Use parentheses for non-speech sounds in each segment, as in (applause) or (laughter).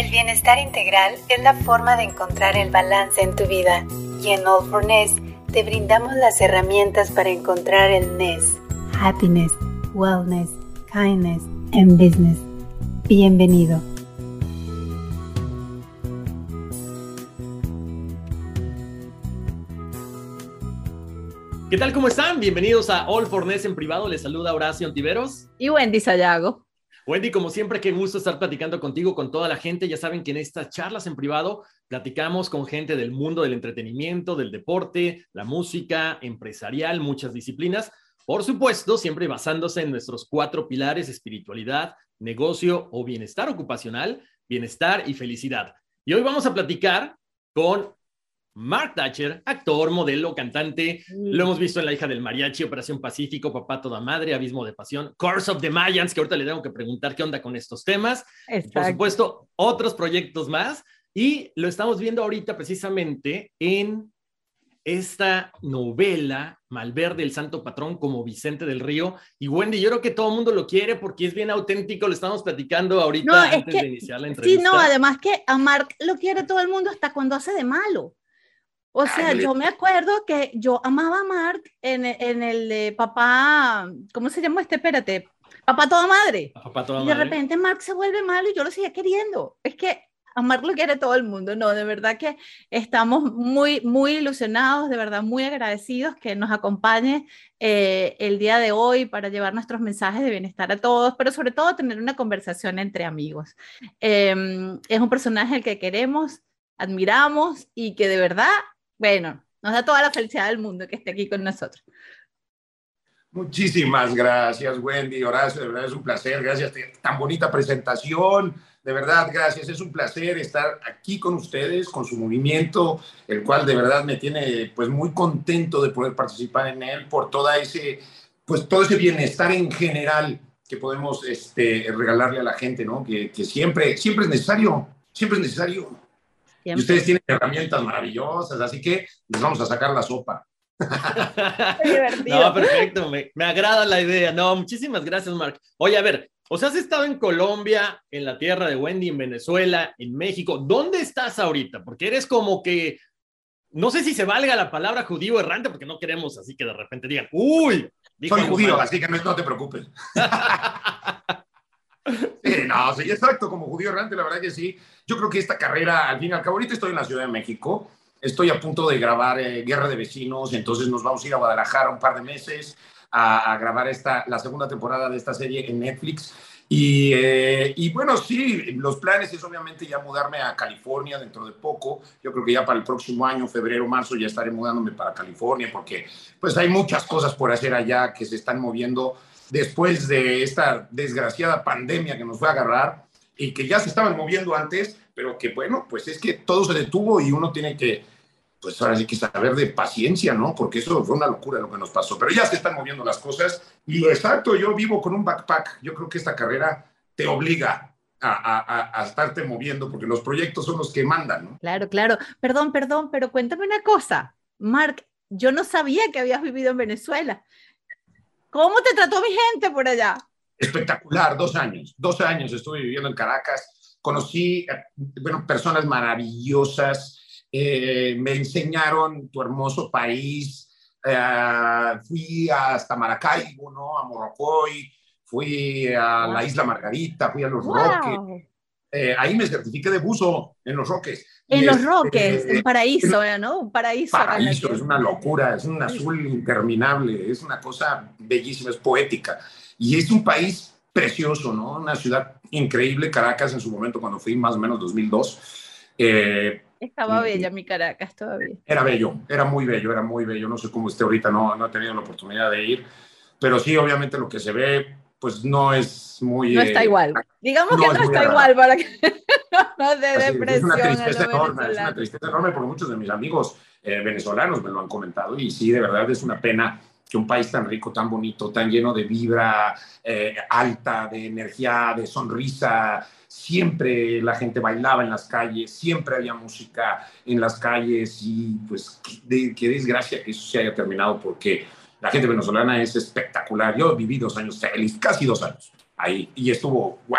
El bienestar integral es la forma de encontrar el balance en tu vida y en All for Ness te brindamos las herramientas para encontrar el Ness. Happiness, Wellness, Kindness and Business. Bienvenido. ¿Qué tal? ¿Cómo están? Bienvenidos a All for Ness en privado. Les saluda Horacio Antiveros. Y Wendy Sayago. Wendy, como siempre, qué gusto estar platicando contigo, con toda la gente. Ya saben que en estas charlas en privado platicamos con gente del mundo del entretenimiento, del deporte, la música, empresarial, muchas disciplinas. Por supuesto, siempre basándose en nuestros cuatro pilares, espiritualidad, negocio o bienestar ocupacional, bienestar y felicidad. Y hoy vamos a platicar con Mark Thatcher, actor, modelo, cantante. Lo hemos visto en La hija del mariachi, Operación Pacífico, Papá toda madre, Abismo de pasión, Course of the Mayans, que ahorita le tengo que preguntar qué onda con estos temas. Por supuesto, otros proyectos más. Y lo estamos viendo ahorita precisamente en esta novela, Malverde, el santo patrón, como Vicente del Río. Y Wendy, yo creo que todo el mundo lo quiere porque es bien auténtico, lo estamos platicando ahorita antes de iniciar la entrevista. Sí, no, además que a Mark lo quiere todo el mundo hasta cuando hace de malo. O sea, yo me acuerdo que yo amaba a Mark en, en el de papá, ¿cómo se llama este? Espérate, papá toda madre. Papá toda y de repente Mark se vuelve malo y yo lo seguía queriendo. Es que a Mark lo quiere todo el mundo, no, de verdad que estamos muy, muy ilusionados, de verdad muy agradecidos que nos acompañe eh, el día de hoy para llevar nuestros mensajes de bienestar a todos, pero sobre todo tener una conversación entre amigos. Em, es un personaje al que queremos, admiramos y que de verdad bueno, nos da toda la felicidad del mundo que esté aquí con nosotros. Muchísimas gracias, Wendy, Horacio, de verdad es un placer, gracias, tan bonita presentación, de verdad, gracias, es un placer estar aquí con ustedes, con su movimiento, el cual de verdad me tiene pues muy contento de poder participar en él por toda ese, pues todo ese bienestar en general que podemos este, regalarle a la gente, ¿no? Que, que siempre, siempre es necesario, siempre es necesario. Y ustedes tienen herramientas maravillosas, así que les vamos a sacar la sopa. (laughs) (laughs) no, perfecto, me, me, agrada la idea. No, muchísimas gracias, Mark. Oye, a ver, o sea, has estado en Colombia, en la tierra de Wendy, en Venezuela, en México. ¿Dónde estás ahorita? Porque eres como que, no sé si se valga la palabra judío errante, porque no queremos así que de repente digan, uy. Soy judío, así que no, no te preocupes. (laughs) (laughs) Sí, no, sí, exacto, como judío errante, la verdad que sí. Yo creo que esta carrera, al fin y al cabo, ahorita estoy en la Ciudad de México, estoy a punto de grabar eh, Guerra de Vecinos, entonces nos vamos a ir a Guadalajara un par de meses a, grabar esta, la segunda temporada de esta serie en Netflix. Y, eh, y, bueno, sí, los planes es obviamente ya mudarme a California dentro de poco. Yo creo que ya para el próximo año, febrero, marzo, ya estaré mudándome para California porque pues hay muchas cosas por hacer allá que se están moviendo después de esta desgraciada pandemia que nos fue a agarrar y que ya se estaban moviendo antes, pero que bueno, pues es que todo se detuvo y uno tiene que, pues ahora sí que saber de paciencia, ¿no? Porque eso fue una locura lo que nos pasó, pero ya se están moviendo las cosas y exacto, yo vivo con un backpack, yo creo que esta carrera te obliga a, a, a, estarte moviendo porque los proyectos son los que mandan, ¿no? Claro, claro. Perdón, perdón, pero cuéntame una cosa, Mark, yo no sabía que habías vivido en Venezuela. ¿Cómo te trató mi gente por allá? Espectacular, dos años. Dos años estuve viviendo en Caracas. Conocí, eh, bueno, personas maravillosas. Eh, me enseñaron tu hermoso país. Eh, fui hasta Maracaibo, ¿no? A Morrocoy. Fui a la Isla Margarita, fui a Los Roques. Ahí me certifiqué de buzo en Los Roques. En Los este, Roques, un paraíso, (laughs) ¿no? Un paraíso. Paraíso, es una locura, es un azul interminable, es una cosa bellísima, es poética. Y es un país precioso, ¿no? Una ciudad increíble, Caracas en su momento, cuando fui más o menos 2002. Eh, Estaba bella mi Caracas todavía. Era bello, era muy bello, era muy bello. No sé cómo esté ahorita, no, no he tenido la oportunidad de ir, pero sí, obviamente lo que se ve, pues no es muy... No está eh, igual. Digamos que no está igual para que (laughs) no de depresión. Es una tristeza enorme, es una tristeza enorme porque muchos de mis amigos eh, venezolanos me lo han comentado y sí, de verdad es una pena que un país tan rico, tan bonito, tan lleno de vibra eh, alta, de energía, de sonrisa, siempre la gente bailaba en las calles, siempre había música en las calles y pues qué desgracia que eso se haya terminado porque la gente venezolana es espectacular. Yo viví dos años feliz, casi dos años ahí y estuvo wow.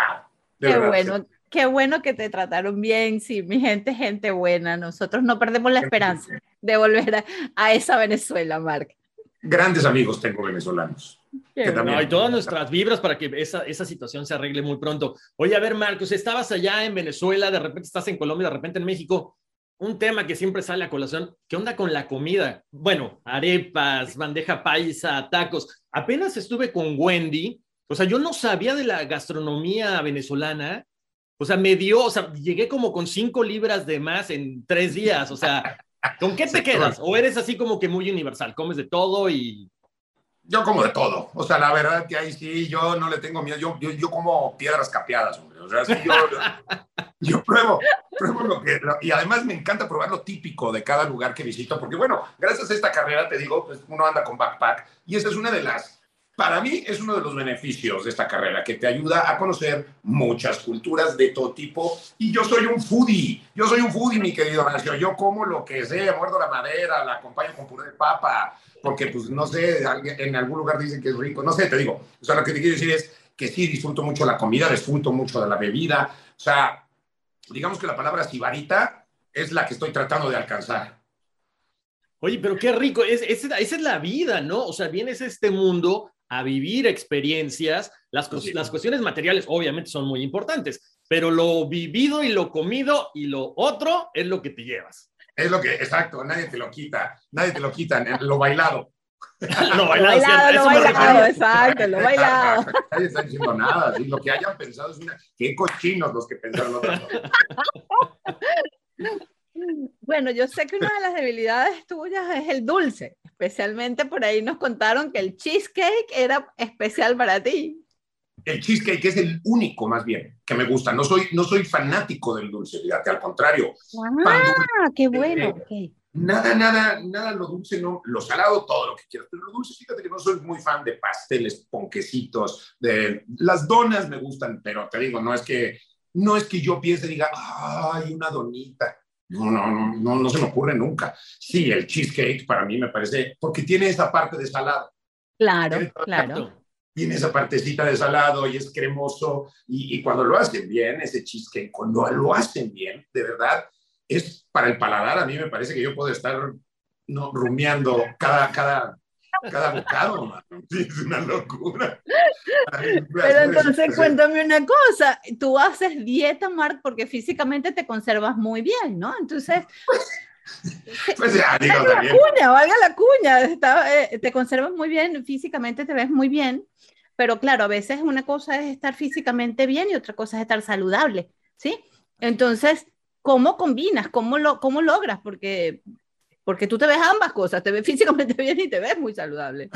Qué bueno. qué bueno que te trataron bien. Sí, mi gente, gente buena. Nosotros no perdemos la esperanza de volver a, a esa Venezuela, Mark. Grandes amigos tengo venezolanos. No, y todas nuestras vibras para que esa, esa situación se arregle muy pronto. Oye, a ver, Marcos, estabas allá en Venezuela, de repente estás en Colombia, de repente en México. Un tema que siempre sale a colación, ¿qué onda con la comida? Bueno, arepas, bandeja paisa, tacos. Apenas estuve con Wendy, o sea, yo no sabía de la gastronomía venezolana, o sea, me dio, o sea, llegué como con cinco libras de más en tres días, o sea, ¿con qué te quedas? ¿O eres así como que muy universal, comes de todo y yo como de todo. O sea, la verdad que ahí sí, yo no le tengo miedo. Yo, yo, yo como piedras capeadas, hombre. O sea, sí, yo, (laughs) pruebo, pruebo lo que... y además me encanta probar lo típico de cada lugar que visito, porque bueno, gracias a esta carrera, te digo, pues uno anda con backpack y esa es una de las... Para mí es uno de los beneficios de esta carrera, que te ayuda a conocer muchas culturas de todo tipo. Y yo soy un foodie, yo soy un foodie, mi querido Nacio. Yo como lo que sea, muerdo la madera, la acompaño con puré de papa, porque pues no sé, en algún lugar dicen que es rico, no sé, te digo, o sea, lo que te quiero decir es que sí disfruto mucho la comida, disfruto mucho de la bebida, o sea, digamos que la palabra sibarita es la que estoy tratando de alcanzar. Oye, pero qué rico, es, esa es la vida, ¿no? O sea, vienes a este mundo a vivir experiencias, las, las cuestiones materiales obviamente son muy importantes, pero lo vivido y lo comido y lo otro es lo que te llevas. Es lo que, exacto, nadie te lo quita, nadie te lo quita, lo bailado. (laughs) lo bailado, lo bailado, exacto, lo bailado. (laughs) Nadie está diciendo nada, lo que hayan pensado es una, qué cochinos los que pensaron otra cosa. (laughs) Bueno, yo sé que una de las debilidades tuyas es el dulce, especialmente por ahí nos contaron que el cheesecake era especial para ti el cheesecake es el único, más bien, que me gusta. No soy, no soy fanático del dulce, fíjate, al contrario. Ah, qué bueno. Eh, nada, nada, nada lo dulce, no, lo salado, todo lo que quieras. Pero lo dulce, fíjate que no soy muy fan de pasteles, ponquecitos, de las donas me gustan, pero te digo, no es que, no es que yo piense y diga, ay, una donita. No, no, no, no, no se me ocurre nunca. Sí, el cheesecake para mí me parece, porque tiene esa parte de salado. Claro, claro tiene esa partecita de salado y es cremoso. Y, cuando lo hacen bien, ese cheesecake, cuando lo hacen bien, de verdad, es para el paladar. A mí me parece que yo puedo estar no, rumiando cada, cada, cada bocado, es una locura. Pero entonces cuéntame una cosa, tú haces dieta, Mark, porque físicamente te conservas muy bien, ¿no? Entonces... (laughs) Pues ya, digo, valga la cuña, valga la cuña, eh, te conservas muy bien, físicamente te ves muy bien, pero claro, a veces una cosa es estar físicamente bien y otra cosa es estar saludable, ¿sí? Entonces, ¿cómo combinas? ¿Cómo, lo, cómo logras? Porque, porque tú te ves ambas cosas, te ves (laughs) físicamente bien y te ves muy saludable.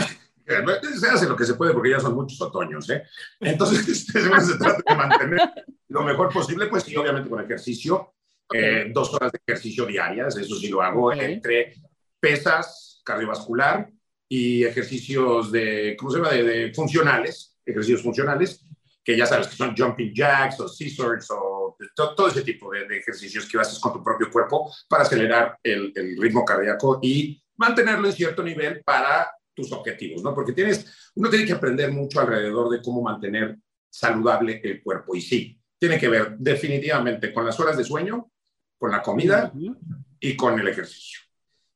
Se hace lo que se puede porque ya son muchos otoños, ¿eh? Entonces, (laughs) este, se trata de mantener lo mejor posible, pues sí, obviamente con ejercicio, eh, dos horas de ejercicio diarias, eso sí lo hago, entre pesas, cardiovascular, y ejercicios de, ¿cómo se llama? De, funcionales, ejercicios funcionales, que ya sabes que son jumping jacks o scissors o todo, ese tipo de, ejercicios que haces con tu propio cuerpo para acelerar el, el, ritmo cardíaco y mantenerlo en cierto nivel para tus objetivos, ¿no? Porque tienes, uno tiene que aprender mucho alrededor de cómo mantener saludable el cuerpo. Y sí, tiene que ver definitivamente con las horas de sueño, con la comida y con el ejercicio.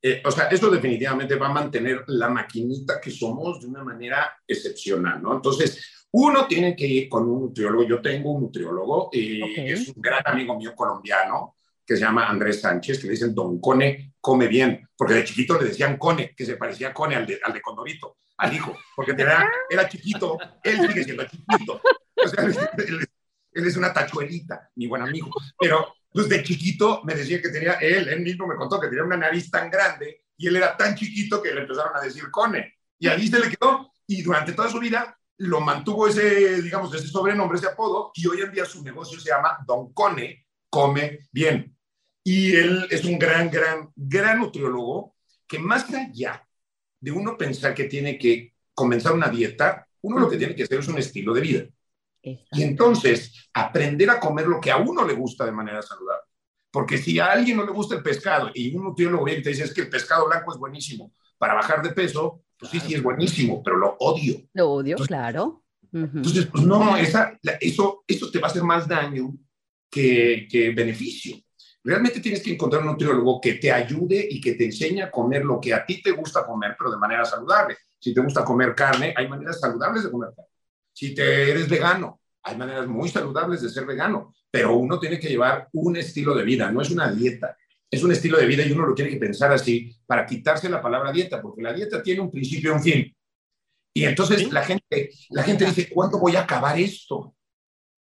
Eh, o sea, eso definitivamente va a mantener la maquinita que somos de una manera excepcional, ¿no? Entonces, uno tiene que ir con un nutriólogo. Yo tengo un nutriólogo, y es un gran amigo mío colombiano, que se llama Andrés Sánchez, que le dicen Don Cone, come bien, porque de chiquito le decían Cone, que se parecía a Cone al de, al de Condorito, al hijo, porque era, era chiquito, él sigue siendo chiquito. O sea, (laughs) él, él es una tachuelita, mi buen amigo, pero pues de chiquito me decía que tenía, él, él mismo me contó que tenía una nariz tan grande y él era tan chiquito que le empezaron a decir Cone. Y ahí se le quedó y durante toda su vida lo mantuvo ese, digamos, ese sobrenombre, ese apodo y hoy en día su negocio se llama Don Cone, come bien. Y él es un gran, gran, gran nutriólogo que más allá de uno pensar que tiene que comenzar una dieta, uno lo que tiene que hacer es un estilo de vida. Y entonces, aprender a comer lo que a uno le gusta de manera saludable. Porque si a alguien no le gusta el pescado y un nutriólogo viene y te dice es que el pescado blanco es buenísimo para bajar de peso, pues sí, sí es buenísimo, pero lo odio. Lo odio, claro. Entonces, pues no, esa, eso, eso te va a hacer más daño que, que beneficio. Realmente tienes que encontrar un nutriólogo que te ayude y que te enseñe a comer lo que a ti te gusta comer, pero de manera saludable. Si te gusta comer carne, hay maneras saludables de comer carne. Si te eres vegano, hay maneras muy saludables de ser vegano, pero uno tiene que llevar un estilo de vida, no es una dieta, es un estilo de vida y uno lo tiene que pensar así para quitarse la palabra dieta, porque la dieta tiene un principio y un fin. Y entonces la, gente, la gente dice, ¿cuándo voy a acabar esto?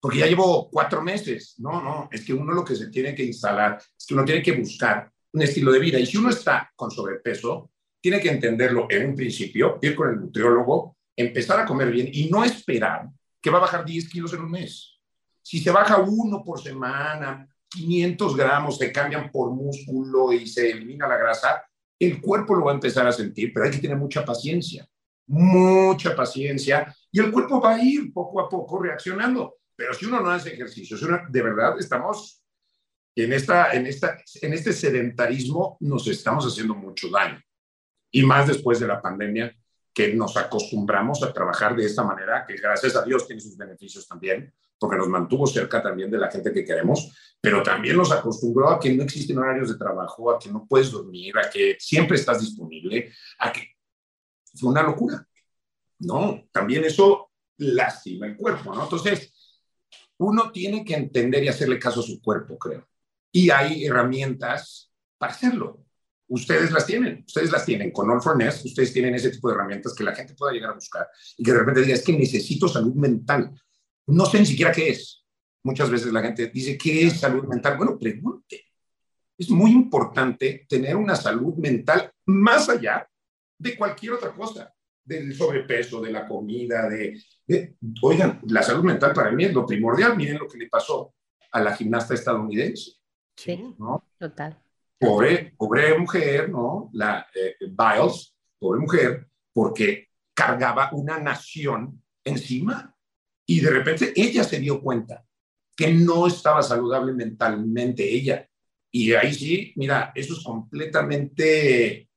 porque ya llevo cuatro meses. No, no, es que uno lo que se tiene que instalar es que uno tiene que buscar un estilo de vida. Y si uno está con sobrepeso, tiene que entenderlo en un principio, ir con el nutriólogo, empezar a comer bien y no esperar que va a bajar 10 kilos en un mes. Si se baja uno por semana, 500 gramos se cambian por músculo y se elimina la grasa, el cuerpo lo va a empezar a sentir, pero hay que tener mucha paciencia, mucha paciencia, y el cuerpo va a ir poco a poco reaccionando. Pero si uno no hace ejercicio, si de verdad estamos en, esta, en, esta, en este sedentarismo, nos estamos haciendo mucho daño. Y más después de la pandemia, que nos acostumbramos a trabajar de esta manera, que gracias a Dios tiene sus beneficios también, porque nos mantuvo cerca también de la gente que queremos, pero también nos acostumbró a que no existen horarios de trabajo, a que no puedes dormir, a que siempre estás disponible, a que fue una locura. No, también eso lastima el cuerpo, ¿no? Entonces, uno tiene que entender y hacerle caso a su cuerpo, creo. Y hay herramientas para hacerlo. Ustedes las tienen, ustedes las tienen. Con All for Nest, ustedes tienen ese tipo de herramientas que la gente pueda llegar a buscar y que de repente diga, es que necesito salud mental. No sé ni siquiera qué es. Muchas veces la gente dice, ¿qué es salud mental? Bueno, pregunte. Es muy importante tener una salud mental más allá de cualquier otra cosa del sobrepeso, de la comida, de, Oigan, la salud mental para mí es lo primordial. Miren lo que le pasó a la gimnasta estadounidense. Sí, ¿no? total. Pobre, pobre mujer, ¿no? La eh, Biles, pobre mujer, porque cargaba una nación encima y de repente ella se dio cuenta que no estaba saludable mentalmente ella. Y ahí sí, mira, eso es completamente,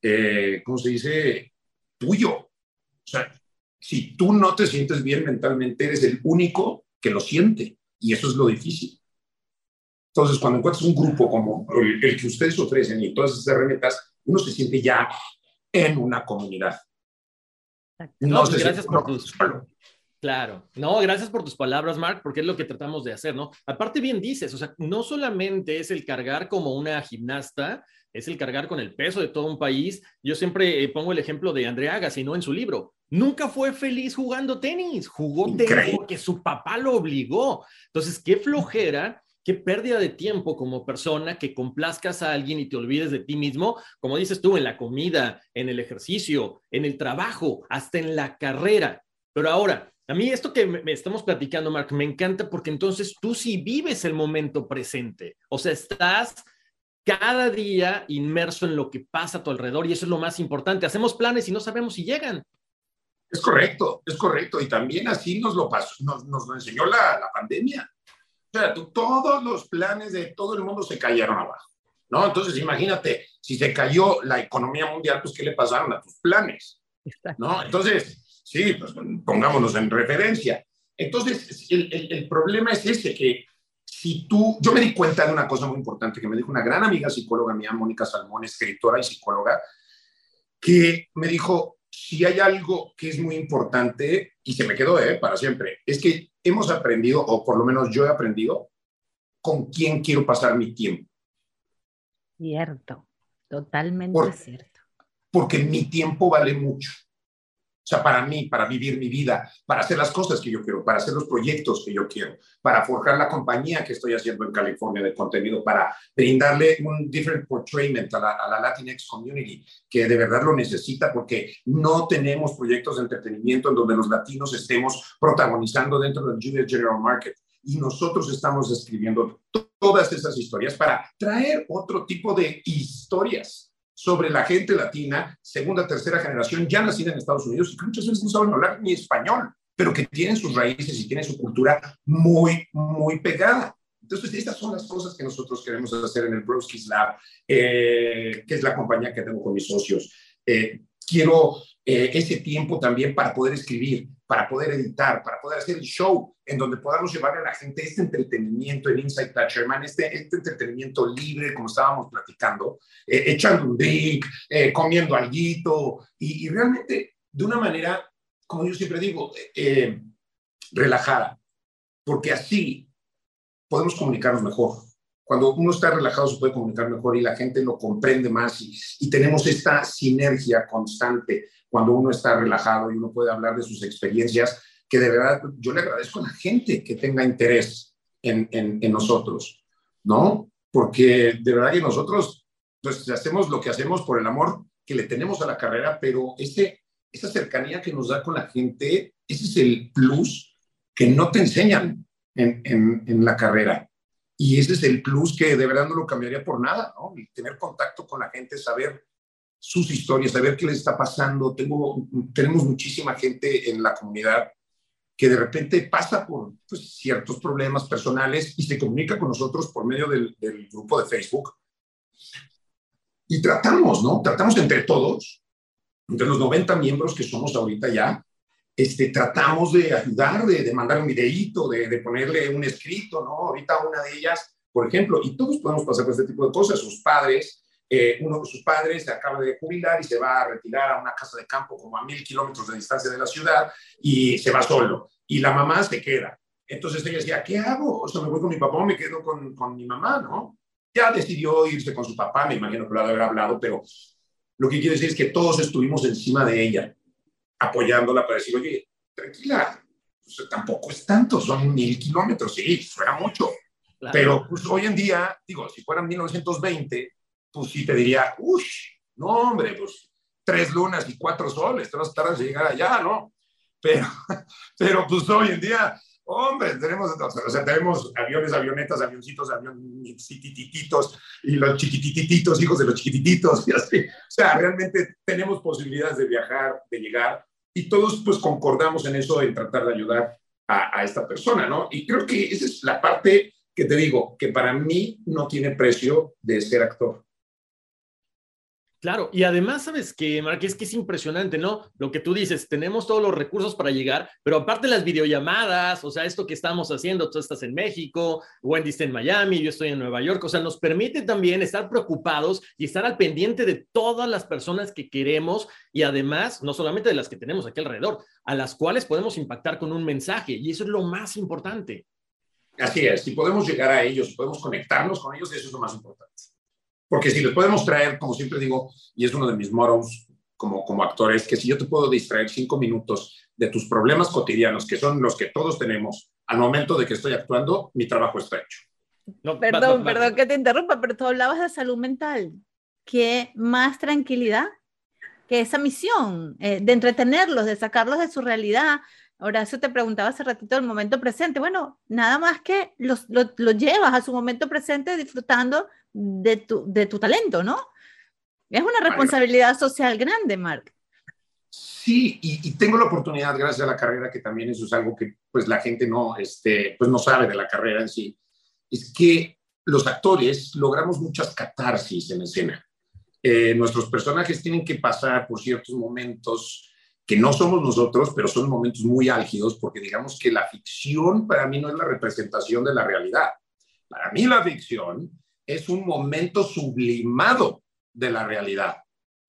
eh, ¿cómo se dice? tuyo. O sea, si tú no te sientes bien mentalmente, eres el único que lo siente. Y eso es lo difícil. Entonces, cuando encuentras un grupo como el, que ustedes ofrecen y todas esas herramientas, uno se siente ya en una comunidad. No, pues gracias por tus... Claro, no, gracias por tus palabras, Mark, porque es lo que tratamos de hacer, ¿no? Aparte bien dices, o sea, no solamente es el cargar como una gimnasta, es el cargar con el peso de todo un país. Yo siempre eh, pongo el ejemplo de Andrea Agassi, ¿no? En su libro. Nunca fue feliz jugando tenis, jugó tenis porque su papá lo obligó. Entonces, qué flojera, qué pérdida de tiempo como persona que complazcas a alguien y te olvides de ti mismo, como dices tú, en la comida, en el ejercicio, en el trabajo, hasta en la carrera. Pero ahora, a mí esto que me estamos platicando, Mark, me encanta porque entonces tú sí vives el momento presente. O sea, estás cada día inmerso en lo que pasa a tu alrededor y eso es lo más importante. Hacemos planes y no sabemos si llegan. Es correcto, es correcto. Y también así nos lo, pasó, nos, nos lo enseñó la, la pandemia. O sea, todos los planes de todo el mundo se cayeron abajo, ¿no? Entonces, imagínate, si se cayó la economía mundial, pues, ¿qué le pasaron a tus planes? ¿No? Entonces, sí, pues pongámonos en referencia. Entonces, el, el, el problema es ese, que si tú, yo me di cuenta de una cosa muy importante que me dijo una gran amiga psicóloga mía, Mónica Salmón, escritora y psicóloga, que me dijo, si hay algo que es muy importante, y se me quedó ¿eh? para siempre, es que hemos aprendido, o por lo menos yo he aprendido, con quién quiero pasar mi tiempo. Cierto, totalmente cierto. Porque mi tiempo vale mucho. O sea, para mí, para vivir mi vida, para hacer las cosas que yo quiero, para hacer los proyectos que yo quiero, para forjar la compañía que estoy haciendo en California de contenido, para brindarle un different portrayment a la, a la Latinx community que de verdad lo necesita porque no tenemos proyectos de entretenimiento en donde los latinos estemos protagonizando dentro del Junior General Market y nosotros estamos escribiendo todas esas historias para traer otro tipo de historias sobre la gente latina, segunda, tercera generación, ya nacida en Estados Unidos y que muchas veces no saben hablar ni español, pero que tienen sus raíces y tienen su cultura muy, muy pegada. Entonces, estas son las cosas que nosotros queremos hacer en el Broskis Lab, eh, que es la compañía que tengo con mis socios. Eh, quiero eh, ese tiempo también para poder escribir, para poder editar, para poder hacer el show en donde podamos llevarle a la gente este entretenimiento en Inside Touch, hermano, este, este entretenimiento libre, como estábamos platicando, eh, echando un drink, eh, comiendo algo, y, y, realmente de una manera, como yo siempre digo, eh, relajada, porque así podemos comunicarnos mejor. Cuando uno está relajado se puede comunicar mejor y la gente lo comprende más y tenemos esta sinergia constante cuando uno está relajado y uno puede hablar de sus experiencias que de verdad yo le agradezco a la gente que tenga interés en, en, nosotros, ¿no? Porque de verdad que nosotros, pues hacemos lo que hacemos por el amor que le tenemos a la carrera, pero ese, esa cercanía que nos da con la gente, ese es el plus que no te enseñan en, en, en la carrera. Y ese es el plus que de verdad no lo cambiaría por nada, ¿no? Y tener contacto con la gente, saber sus historias, saber qué les está pasando. Tengo, tenemos muchísima gente en la comunidad que de repente pasa por pues, ciertos problemas personales y se comunica con nosotros por medio del, grupo de Facebook. Y tratamos, ¿no? Tratamos entre todos, entre los 90 miembros que somos ahorita ya, este, tratamos de ayudar, de, de mandar un videíto, de, ponerle un escrito, ¿no? Ahorita una de ellas, por ejemplo, y todos podemos pasar por este tipo de cosas, sus padres, eh, uno de sus padres se acaba de jubilar y se va a retirar a una casa de campo como a mil kilómetros de distancia de la ciudad y se va solo. Y la mamá se queda. Entonces ella decía, ¿qué hago? O sea, me voy con mi papá o me quedo con, con mi mamá, ¿no? Ya decidió irse con su papá, me imagino que lo ha de haber hablado, pero lo que quiero decir es que todos estuvimos encima de ella, apoyándola para decir, oye, tranquila, tampoco es tanto, son mil kilómetros, sí, fuera mucho. Pero pues, hoy en día, digo, si fueran 1920, pues sí te diría, uy, no hombre, pues tres lunas y cuatro soles, te vas a tardar en llegar allá, ¿no? Pero, (laughs) pero pues hoy en día, hombre, tenemos, o sea, tenemos aviones, avionetas, avioncitos, avioncitititos y los chiquitititos, hijos de los chiquitititos (laughs) y así. O sea, realmente tenemos posibilidades de viajar, de llegar y todos pues concordamos en eso, en tratar de ayudar a, a esta persona, ¿no? Y creo que esa es la parte que te digo, que para mí no tiene precio de ser actor. Claro, y además, ¿sabes qué, Mark? Es que es impresionante, ¿no? Lo que tú dices, tenemos todos los recursos para llegar, pero aparte las videollamadas, o sea, esto que estamos haciendo, tú estás en México, Wendy está en Miami, yo estoy en Nueva York, o sea, nos permite también estar preocupados y estar al pendiente de todas las personas que queremos y además, no solamente de las que tenemos aquí alrededor, a las cuales podemos impactar con un mensaje, y eso es lo más importante. Así es, si podemos llegar a ellos, podemos conectarnos con ellos, eso es lo más importante. Porque si les podemos traer, como siempre digo, y es uno de mis moros como, como actor, es que si yo te puedo distraer cinco minutos de tus problemas cotidianos, que son los que todos tenemos, al momento de que estoy actuando, mi trabajo está hecho. No, perdón, perdón que te interrumpa, pero tú hablabas de salud mental. ¿Qué más tranquilidad que esa misión eh, de entretenerlos, de sacarlos de su realidad? Horacio te preguntaba hace ratito el momento presente. Bueno, nada más que los, lo, lo, llevas a su momento presente disfrutando de tu, de tu talento, ¿no? Es una responsabilidad social grande, Mark. Sí, y, y, tengo la oportunidad, gracias a la carrera, que también eso es algo que pues la gente no, este, pues, no sabe de la carrera en sí, es que los actores logramos muchas catarsis en escena. Eh, nuestros personajes tienen que pasar por ciertos momentos que no somos nosotros, pero son momentos muy álgidos, porque digamos que la ficción para mí no es la representación de la realidad. Para mí la ficción es un momento sublimado de la realidad,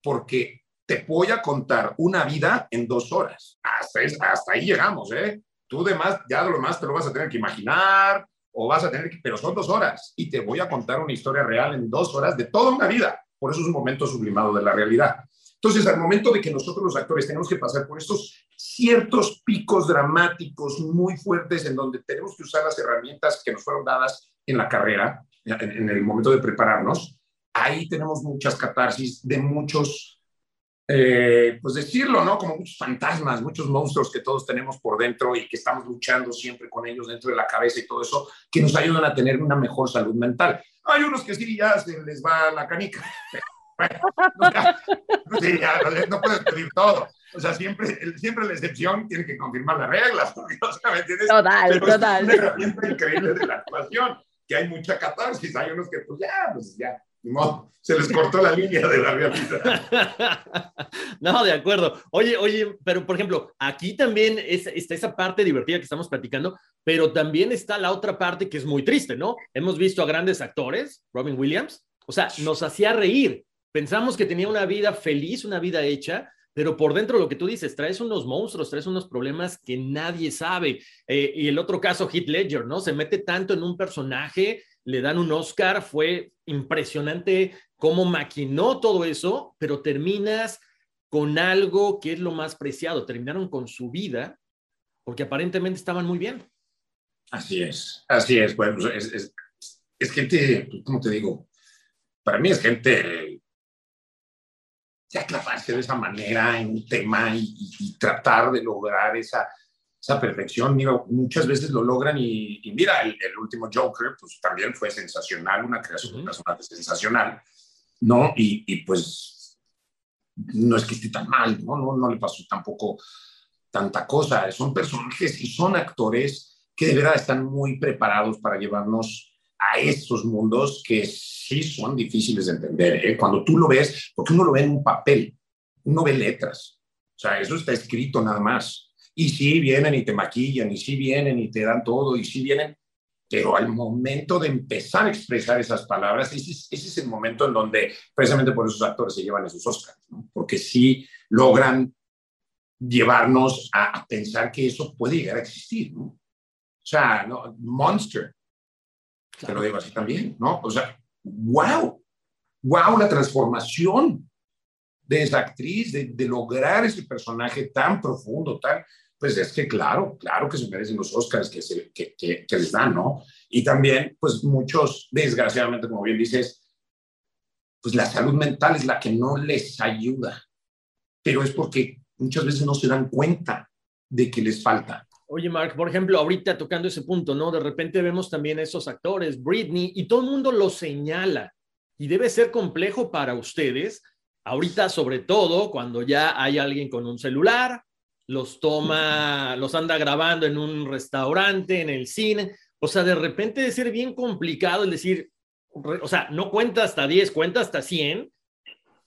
porque te voy a contar una vida en dos horas. Hasta, ahí llegamos, ¿eh? Tú demás, ya lo más te lo vas a tener que imaginar o vas a tener que, pero son dos horas y te voy a contar una historia real en dos horas de toda una vida. Por eso es un momento sublimado de la realidad. Entonces, al momento de que nosotros los actores tenemos que pasar por estos ciertos picos dramáticos muy fuertes en donde tenemos que usar las herramientas que nos fueron dadas en la carrera, en, el momento de prepararnos, ahí tenemos muchas catarsis de muchos, eh, pues decirlo, ¿no? Como muchos fantasmas, muchos monstruos que todos tenemos por dentro y que estamos luchando siempre con ellos dentro de la cabeza y todo eso, que nos ayudan a tener una mejor salud mental. Hay unos que sí, ya se les va la canica. (laughs) Bueno, no, sí, ya, no puedes pedir todo. O sea, siempre, siempre la excepción tiene que confirmar las reglas. O sea, ¿me entiendes? Total, Pero total. Es una herramienta increíble de la actuación que hay mucha catarsis, hay unos que pues ya, pues ya, No, se les cortó la línea de la realidad. (laughs) no, de acuerdo. Oye, oye, pero por ejemplo, aquí también es, está esa parte divertida que estamos platicando, pero también está la otra parte que es muy triste, ¿no? Hemos visto a grandes actores, Robin Williams, o sea, nos hacía reír. Pensamos que tenía una vida feliz, una vida hecha, pero por dentro lo que tú dices, traes unos monstruos, traes unos problemas que nadie sabe. Eh, y el otro caso, Heath Ledger, ¿no? Se mete tanto en un personaje, le dan un Oscar, fue impresionante cómo maquinó todo eso, pero terminas con algo que es lo más preciado. Terminaron con su vida porque aparentemente estaban muy bien. Así es, así es. Bueno, es, es, es gente, ¿cómo te digo? Para mí es gente ya clavarse de esa manera en un tema y, tratar de lograr esa, esa perfección. Mira, muchas veces lo logran y, mira, el, último Joker, pues también fue sensacional, una creación de un personaje sensacional. ¿no? Y, pues no es que esté tan mal, ¿no? ¿no? No le pasó tampoco tanta cosa. Son personajes y son actores que de verdad están muy preparados para llevarnos a estos mundos que sí son difíciles de entender. ¿eh? Cuando tú lo ves, porque uno lo ve en un papel, uno ve letras. O sea, eso está escrito nada más. Y sí vienen y te maquillan, y sí vienen y te dan todo, y sí vienen, pero al momento de empezar a expresar esas palabras, ese, es el momento en donde precisamente por esos actores se llevan esos Oscars, porque sí logran llevarnos a, pensar que eso puede llegar a existir, ¿no? O sea, ¿no? Monster, te lo digo así también, ¿no? O sea, wow, wow la transformación de esa actriz, de, de lograr ese personaje tan profundo, tan, pues es que claro, claro que se merecen los Oscars que, se, que, que, les dan, ¿no? Y también, pues muchos, desgraciadamente, como bien dices, pues la salud mental es la que no les ayuda, pero es porque muchas veces no se dan cuenta de que les falta. Oye, Mark, por ejemplo, ahorita tocando ese punto, ¿no? De repente vemos también esos actores, Britney, y todo el mundo lo señala. Y debe ser complejo para ustedes, ahorita sobre todo cuando ya hay alguien con un celular, los toma, los anda grabando en un restaurante, en el cine. O sea, de repente de ser bien complicado el decir, o sea, no cuenta hasta 10, cuenta hasta 100,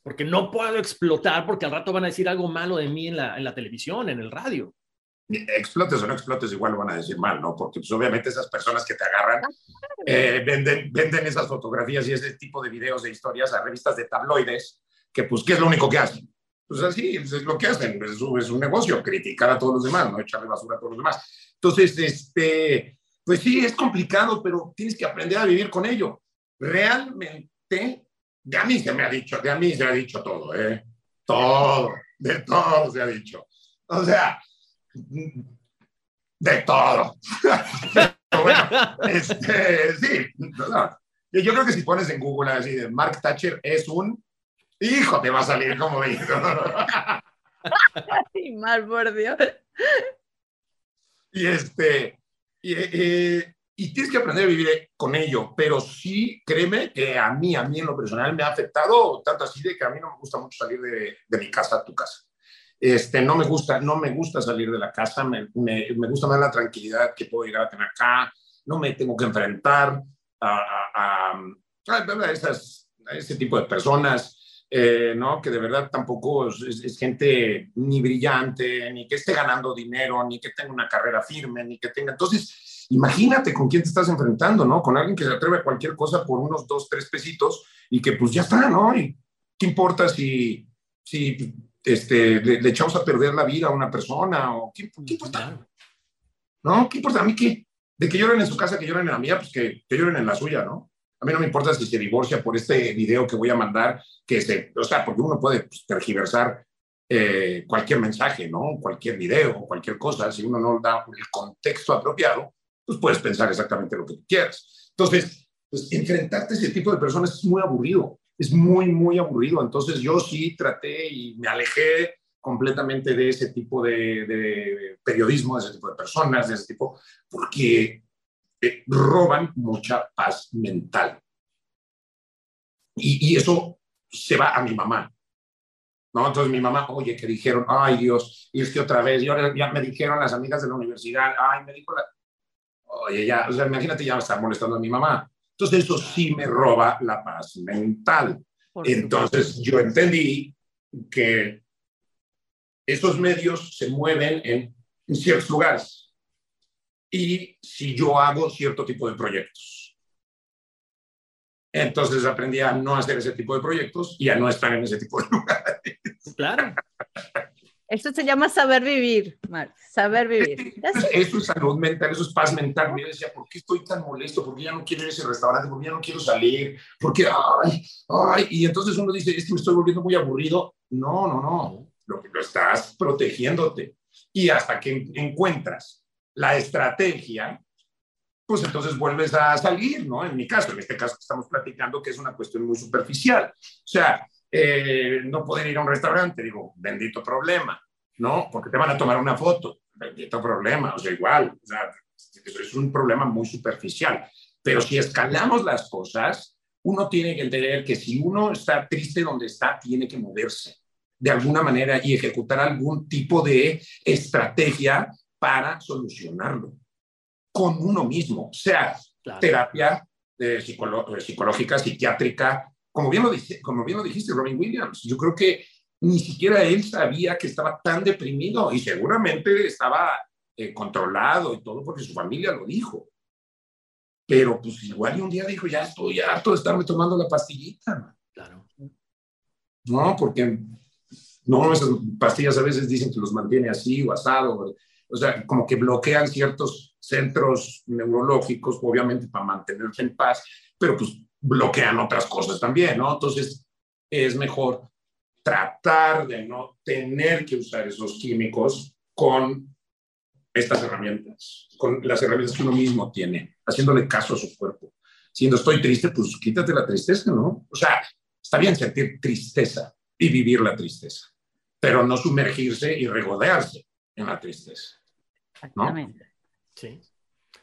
porque no puedo explotar porque al rato van a decir algo malo de mí en la televisión, en el radio. Explotes o no explotes, igual lo van a decir mal, ¿no? Porque pues, obviamente esas personas que te agarran eh, venden, venden esas fotografías y ese tipo de videos de historias a revistas de tabloides, que pues, ¿qué es lo único que hacen? Pues así es lo que hacen, es, es un negocio, criticar a todos los demás, no echarle basura a todos los demás. Entonces, este, pues sí, es complicado, pero tienes que aprender a vivir con ello. Realmente, de a mí se me ha dicho, de a mí se ha dicho todo, ¿eh? Todo, de todo se ha dicho. O sea, de todo. (laughs) bueno, este, sí, yo creo que si pones en Google así de Mark Thatcher es un Hijo, te va a salir como hijo. (laughs) Mal, por Dios. Y este, y, tienes que aprender a vivir con ello, pero sí, créeme que a mí, a mí en lo personal me ha afectado, tanto así de que a mí no me gusta mucho salir de, mi casa a tu casa. Este, no me gusta, no me gusta salir de la casa, me, me, gusta más la tranquilidad que puedo llegar a tener acá, no me tengo que enfrentar a, a, a, esas, ese tipo de personas, eh, ¿no? Que de verdad tampoco es, gente ni brillante, ni que esté ganando dinero, ni que tenga una carrera firme, ni que tenga... Entonces, imagínate con quién te estás enfrentando, ¿no? Con alguien que se atreve a cualquier cosa por unos dos, tres pesitos y que pues ya está, ¿no? Y qué importa si, si este, le, echamos a perder la vida a una persona o qué, importa. ¿No? ¿Qué importa? A mí qué? De que lloren en su casa, que lloren en la mía, pues que, que lloren en la suya, ¿no? A mí no me importa si se divorcia por este video que voy a mandar, que se, o sea, porque uno puede pues, tergiversar eh, cualquier mensaje, ¿no? Cualquier video, cualquier cosa. Si uno no da el contexto apropiado, pues puedes pensar exactamente lo que tú quieras. Entonces, pues enfrentarte a ese tipo de personas es muy aburrido, es muy, muy aburrido. Entonces yo sí traté y me alejé completamente de ese tipo de, de periodismo, de ese tipo de personas, de ese tipo, porque roban mucha paz mental. Y, eso se va a mi mamá. ¿no? Entonces mi mamá, oye, que dijeron, ay Dios, y es que otra vez, y ahora ya me dijeron las amigas de la universidad, ay, me dijo la... Oye, ya, o sea, imagínate ya estar molestando a mi mamá. Entonces eso sí me roba la paz mental. Entonces yo entendí que esos medios se mueven en, en ciertos lugares. Y si yo hago cierto tipo de proyectos. Entonces aprendí a no hacer ese tipo de proyectos y a no estar en ese tipo de (laughs) lugares. Claro. Eso se llama saber vivir, Mark, saber vivir. Eso es salud mental, eso es paz mental. Yo decía, ¿por qué estoy tan molesto? ¿Por qué ya no quiero ir a ese restaurante? ¿Por qué ya no quiero salir? ¿Por qué? Ay, ay. Y entonces uno dice, es que me estoy volviendo muy aburrido. No, no, no. Lo, lo estás protegiéndote. Y hasta que encuentras la estrategia, pues entonces vuelves a salir, ¿no? En mi caso, en este caso que estamos platicando, que es una cuestión muy superficial. O sea, eh, no poder ir a un restaurante, digo, bendito problema, ¿no? Porque te van a tomar una foto, bendito problema, o sea, igual, o sea, es un problema muy superficial. Pero si escalamos las cosas, uno tiene que entender que si uno está triste donde está, tiene que moverse de alguna manera y ejecutar algún tipo de estrategia para solucionarlo con uno mismo, sea terapia eh, psicológica, psiquiátrica, como bien, lo como bien lo dijiste, Robin Williams, yo creo que ni siquiera él sabía que estaba tan deprimido y seguramente estaba eh, controlado y todo porque su familia lo dijo. Pero pues igual un día dijo, ya estoy harto de estarme tomando la pastillita. Claro. No, porque no, esas pastillas a veces dicen que los mantiene así o asado, o sea, como que bloquean ciertos centros neurológicos, obviamente para mantenerse en paz, pero pues bloquean otras cosas también, ¿no? Entonces, es mejor tratar de no tener que usar esos químicos con estas herramientas, con las herramientas que uno mismo tiene, haciéndole caso a su cuerpo. Si no estoy triste, pues quítate la tristeza, ¿no? O sea, está bien sentir tristeza y vivir la tristeza, pero no sumergirse y regodearse en la tristeza. Exactamente. Sí.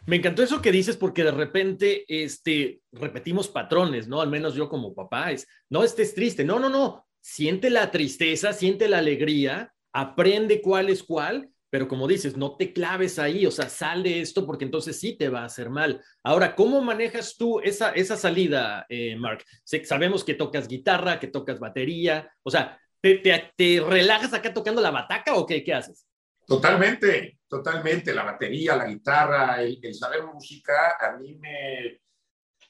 Me encantó eso que dices porque de repente este, repetimos patrones, ¿no? Al menos yo como papá es, no estés triste, no, no, no, siente la tristeza, siente la alegría, aprende cuál es cuál, pero como dices, no te claves ahí, o sea, sal de esto porque entonces sí te va a hacer mal. Ahora, ¿cómo manejas tú esa, esa salida, eh, Mark? Sabemos que tocas guitarra, que tocas batería, o sea, ¿te, te, relajas acá tocando la bataca o qué, qué haces? Totalmente, totalmente. La batería, la guitarra, el, saber música, a mí me...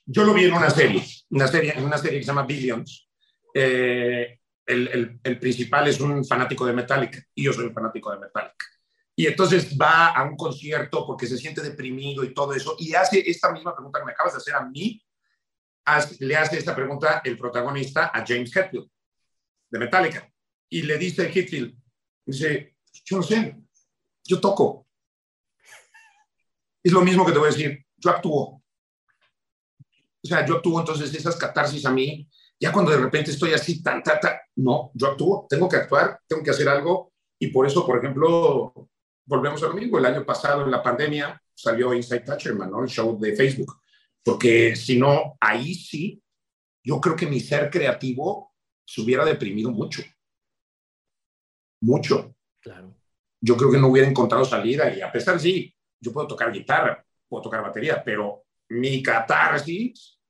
Yo lo vi en una serie, una serie, en una serie que se llama Billions. Eh, el, el, el, principal es un fanático de Metallica y yo soy un fanático de Metallica. Y entonces va a un concierto porque se siente deprimido y todo eso y hace esta misma pregunta que me acabas de hacer a mí, le hace esta pregunta el protagonista a James Hetfield de Metallica y le dice Hetfield, dice, yo no sé, yo toco. Es lo mismo que te voy a decir, yo actúo. O sea, yo actúo, entonces esas catarsis a mí, ya cuando de repente estoy así, tan, tan, tan, no, yo actúo, tengo que actuar, tengo que hacer algo. Y por eso, por ejemplo, volvemos a lo mismo, el año pasado en la pandemia salió Inside Toucherman, ¿no? El show de Facebook. Porque si no, ahí sí, yo creo que mi ser creativo se hubiera deprimido mucho. Mucho. Claro yo creo que no hubiera encontrado salida y a pesar sí, yo puedo tocar guitarra, puedo tocar batería, pero mi catarsis,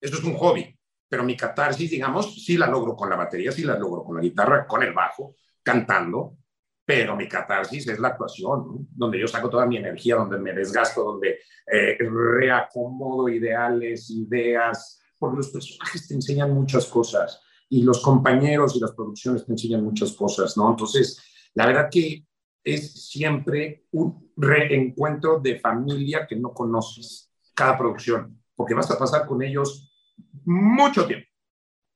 eso es un hobby, pero mi catarsis, digamos, sí la logro con la batería, sí la logro con la guitarra, con el bajo, cantando, pero mi catarsis es la actuación, donde yo saco toda mi energía, donde me desgasto, donde eh, reacomodo ideales, ideas, porque los personajes te enseñan muchas cosas y los compañeros y las producciones te enseñan muchas cosas, ¿no? Entonces, la verdad que es siempre un reencuentro de familia que no conoces cada producción, porque vas a pasar con ellos mucho tiempo.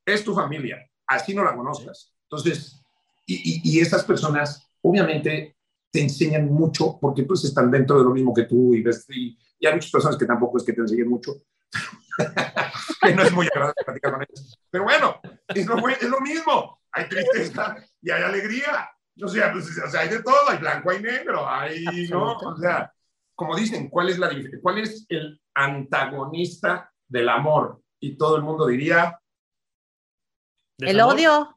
Es tu familia, así no la conozcas. Entonces, y, y, esas personas obviamente te enseñan mucho porque pues están dentro de lo mismo que tú y ves, y, hay muchas personas que tampoco es que te enseñen mucho, (laughs) que no es muy agradable platicar con ellos. Pero bueno, es lo, es lo mismo, hay tristeza y hay alegría. O sea, pues, o sea, hay de todo, hay blanco, hay negro, hay, ¿no? O sea, como dicen, ¿cuál es, la, ¿cuál es el antagonista del amor? Y todo el mundo diría... El odio.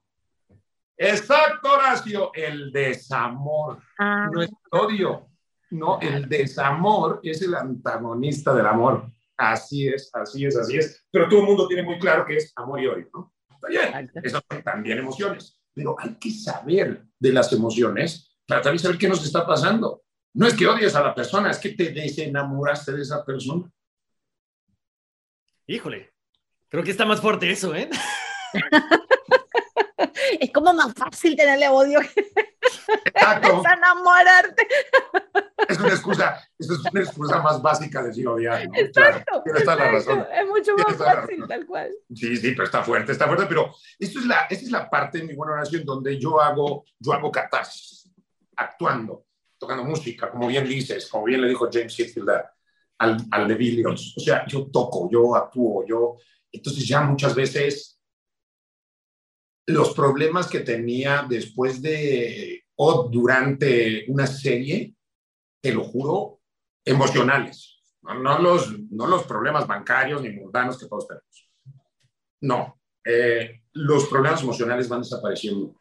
Exacto, Horacio, el desamor. Ah. No es odio, no, el desamor es el antagonista del amor. Así es, así es, así es. Pero todo el mundo tiene muy claro que es amor y odio, ¿no? Está bien, son también emociones. Pero hay que saber de las emociones para también saber qué nos está pasando. No es que odies a la persona, es que te desenamoraste de esa persona. Híjole, creo que está más fuerte eso, ¿eh? (laughs) es como más fácil tenerle odio Exacto. (laughs) enamorarte. Es una excusa, es una excusa más básica de decir odiar. ¿no? Exacto. Claro, exacto, la razón. Es mucho más fácil, tal cual. Sí, sí, pero está fuerte, está fuerte. Pero esto es la, esta es la parte de mi buena oración donde yo hago, yo hago catarsis, actuando, tocando música, como bien dices, como bien le dijo James Hetfield al, al de Billions. O sea, yo toco, yo actúo, yo. Entonces, ya muchas veces los problemas que tenía después de o durante una serie, te lo juro, emocionales. No, los, no los problemas bancarios ni mundanos que todos tenemos. No, eh, los problemas emocionales van desapareciendo.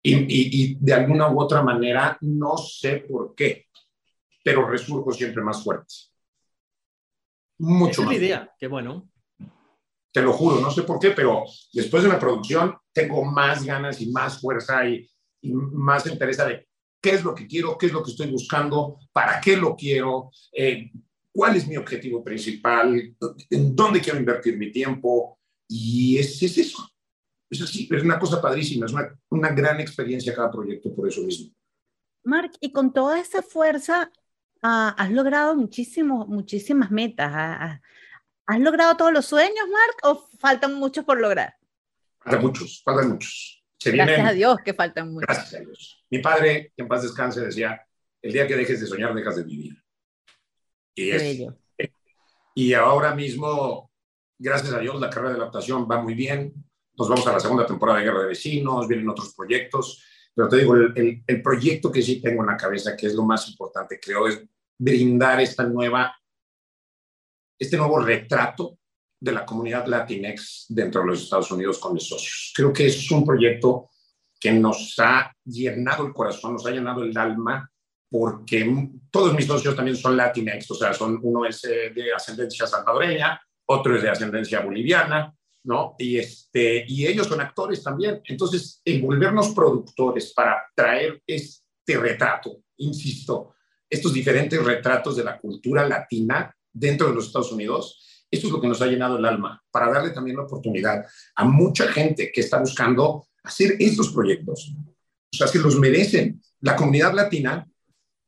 Y, y, y, de alguna u otra manera, no sé por qué, pero resurjo siempre más fuerte. Mucho Esa más. es la idea, qué bueno. Te lo juro, no sé por qué, pero después de la producción tengo más ganas y más fuerza y, y más interés de qué es lo que quiero, qué es lo que estoy buscando, para qué lo quiero, eh, cuál es mi objetivo principal, en dónde quiero invertir mi tiempo. Y es, es eso. Es así, es una cosa padrísima, es una, una gran experiencia cada proyecto por eso mismo. Mark, y con toda esa fuerza uh, has logrado muchísimo, muchísimas metas. Uh, ¿Has logrado todos los sueños, Mark, o faltan muchos por lograr? Faltan muchos, faltan muchos. Se gracias vienen, a Dios que faltan muchos. Gracias a Dios. Mi padre, que en paz descanse, decía, el día que dejes de soñar, dejas de vivir. Y, es, y ahora mismo, gracias a Dios, la carrera de adaptación va muy bien. Nos vamos a la segunda temporada de Guerra de Vecinos, vienen otros proyectos. Pero te digo, el, el, el proyecto que sí tengo en la cabeza, que es lo más importante, creo, es brindar esta nueva, este nuevo retrato de la comunidad Latinex dentro de los Estados Unidos con mis socios. Creo que es un proyecto que nos ha llenado el corazón, nos ha llenado el alma, porque todos mis socios también son Latinex, o sea, son, uno es de ascendencia salvadoreña, otro es de ascendencia boliviana, ¿no? Y, este, y ellos son actores también. Entonces, el volvernos productores para traer este retrato, insisto, estos diferentes retratos de la cultura latina dentro de los Estados Unidos, esto es lo que nos ha llenado el alma, para darle también la oportunidad a mucha gente que está buscando hacer estos proyectos. O sea, que los merecen. La comunidad latina,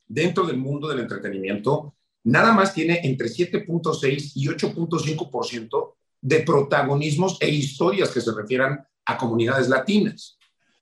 dentro del mundo del entretenimiento, nada más tiene entre 7.6 y 8.5% de protagonismos e historias que se refieran a comunidades latinas.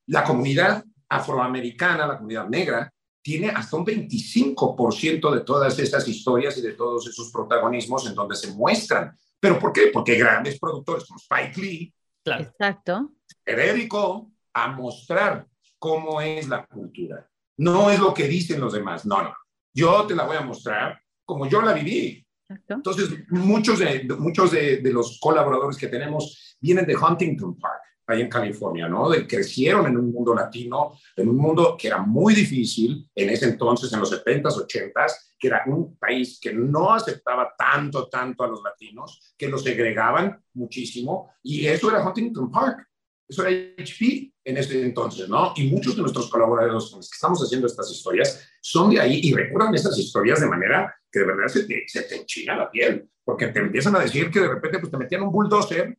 La comunidad afroamericana, la comunidad negra, tiene hasta un 25% de todas esas historias y de todos esos protagonismos en donde se muestran. ¿Pero por qué? Porque grandes productores como Spike Lee, claro. Exacto. se dedicó a mostrar cómo es la cultura. No es lo que dicen los demás, no, no. Yo te la voy a mostrar como yo la viví. Exacto. Entonces, muchos, de, muchos de, de los colaboradores que tenemos vienen de Huntington Park ahí en California, ¿no? De, crecieron en un mundo latino, en un mundo que era muy difícil en ese entonces, en los 70s, 80s, que era un país que no aceptaba tanto, tanto a los latinos, que los segregaban muchísimo, y eso era Huntington Park, eso era HP en ese entonces, ¿no? Y muchos de nuestros colaboradores con los que estamos haciendo estas historias son de ahí y recuerdan esas historias de manera que de verdad se te, se te enchina la piel, porque te empiezan a decir que de repente pues, te metían un bulldozer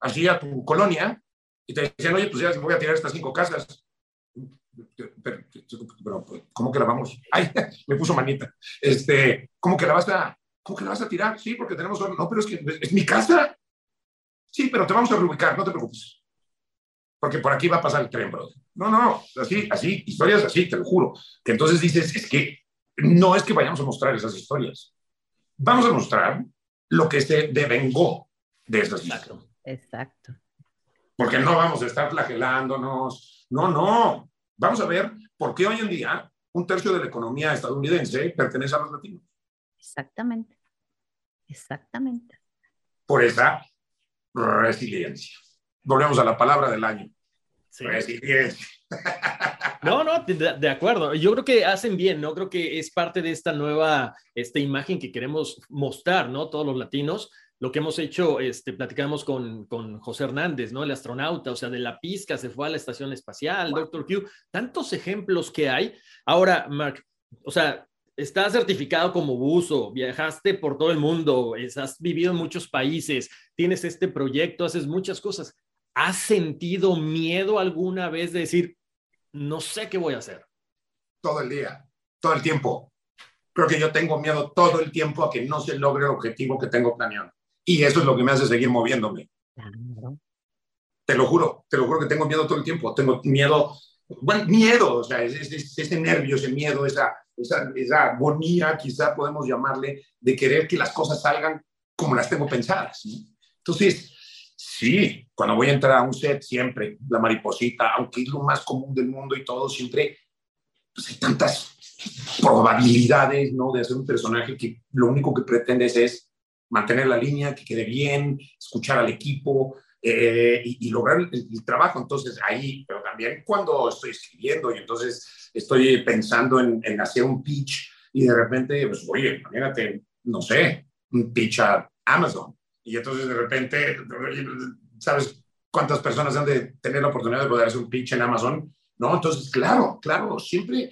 así a tu colonia y te decían, oye, pues ya voy a tirar estas cinco casas. Pero, pero, ¿cómo que la vamos? (laughs) Ay, me puso manita. Este, ¿cómo que la vas a, cómo que la vas a tirar? Sí, porque tenemos, no, pero es que es mi casa. Sí, pero te vamos a reubicar, no te preocupes. Porque por aquí va a pasar el tren, brother. No, no, así, así, historias así, te lo juro. Que entonces dices, es que no es que vayamos a mostrar esas historias. Vamos a mostrar lo que se devengó de esas historias. Exacto porque no vamos a estar flagelándonos. No, no. Vamos a ver por qué hoy en día un tercio de la economía estadounidense pertenece a los latinos. Exactamente. Exactamente. Por esa resiliencia. Volvemos a la palabra del año. Sí. Resiliencia. No, no, de, acuerdo. Yo creo que hacen bien, ¿no? Creo que es parte de esta nueva esta imagen que queremos mostrar, ¿no? Todos los latinos. Lo que hemos hecho, este, platicamos con, con José Hernández, ¿no? El astronauta, o sea, de la pizca se fue a la estación espacial, Doctor Q, tantos ejemplos que hay. Ahora, Mark, o sea, estás certificado como buzo, viajaste por todo el mundo, has vivido en muchos países, tienes este proyecto, haces muchas cosas. ¿Has sentido miedo alguna vez de decir, no sé qué voy a hacer? Todo el día, todo el tiempo. Creo que yo tengo miedo todo el tiempo a que no se logre el objetivo que tengo planeado. Y eso es lo que me hace seguir moviéndome. Te lo juro, te lo juro que tengo miedo todo el tiempo. Tengo miedo, bueno, miedo, o sea, ese nervio, ese miedo, esa, esa, esa agonía, quizá podemos llamarle, de querer que las cosas salgan como las tengo pensadas. Entonces, sí, cuando voy a entrar a un set, siempre la mariposita, aunque es lo más común del mundo y todo, siempre pues, hay tantas probabilidades, ¿no? De hacer un personaje que lo único que pretendes es mantener la línea, que quede bien, escuchar al equipo eh, y, lograr el, el, trabajo. Entonces, ahí, pero también cuando estoy escribiendo y entonces estoy pensando en, en hacer un pitch y de repente, pues, oye, imagínate, no sé, un pitch a Amazon. Y entonces de repente, ¿sabes cuántas personas han de tener la oportunidad de poder hacer un pitch en Amazon? No, entonces, claro, claro, siempre,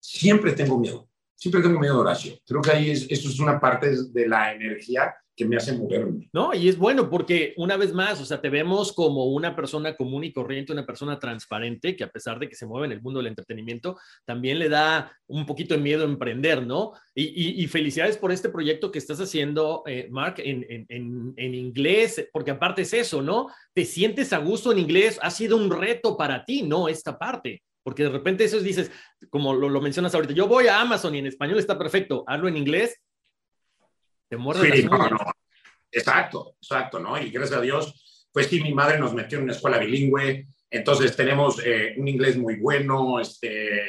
siempre tengo miedo. Siempre tengo miedo, Horacio. Creo que ahí es, eso es una parte de la energía que me hace moverme. No, y es bueno porque una vez más, o sea, te vemos como una persona común y corriente, una persona transparente que a pesar de que se mueve en el mundo del entretenimiento, también le da un poquito de miedo emprender, ¿no? Y, felicidades por este proyecto que estás haciendo, eh, Mark, en, en, en, inglés, porque aparte es eso, ¿no? Te sientes a gusto en inglés, ha sido un reto para ti, ¿no? Esta parte. Porque de repente eso dices, como lo, lo mencionas ahorita, yo voy a Amazon y en español está perfecto, hablo en inglés, te sí, no, no. Exacto, exacto, ¿no? Y gracias a Dios, pues sí, mi madre nos metió en una escuela bilingüe, entonces tenemos eh, un inglés muy bueno, este,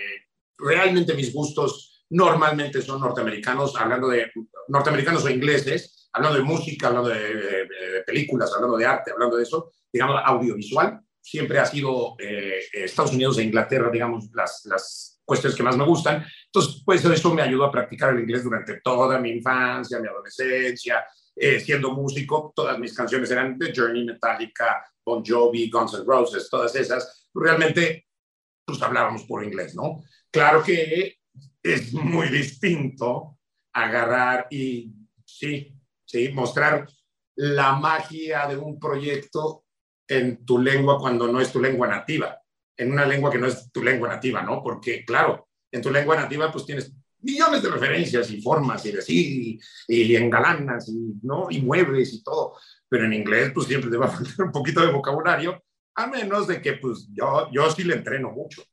realmente mis gustos normalmente son norteamericanos, hablando de norteamericanos o ingleses, hablando de música, hablando de, películas, hablando de arte, hablando de eso, digamos, audiovisual, siempre ha sido eh, Estados Unidos e Inglaterra, digamos, las, las cuestiones que más me gustan. Entonces, pues eso me ayudó a practicar el inglés durante toda mi infancia, mi adolescencia. Eh, siendo músico, todas mis canciones eran The Journey, Metallica, Bon Jovi, Guns N' Roses, todas esas. Realmente, pues hablábamos por inglés, ¿no? Claro que es muy distinto agarrar y, sí, sí, mostrar la magia de un proyecto en tu lengua cuando no es tu lengua nativa en una lengua que no es tu lengua nativa, ¿no? Porque, claro, en tu lengua nativa pues tienes millones de referencias y formas y decir y, y engalanas y, ¿no? y muebles y todo, pero en inglés pues siempre te va a faltar un poquito de vocabulario, a menos de que pues yo, yo sí le entreno mucho,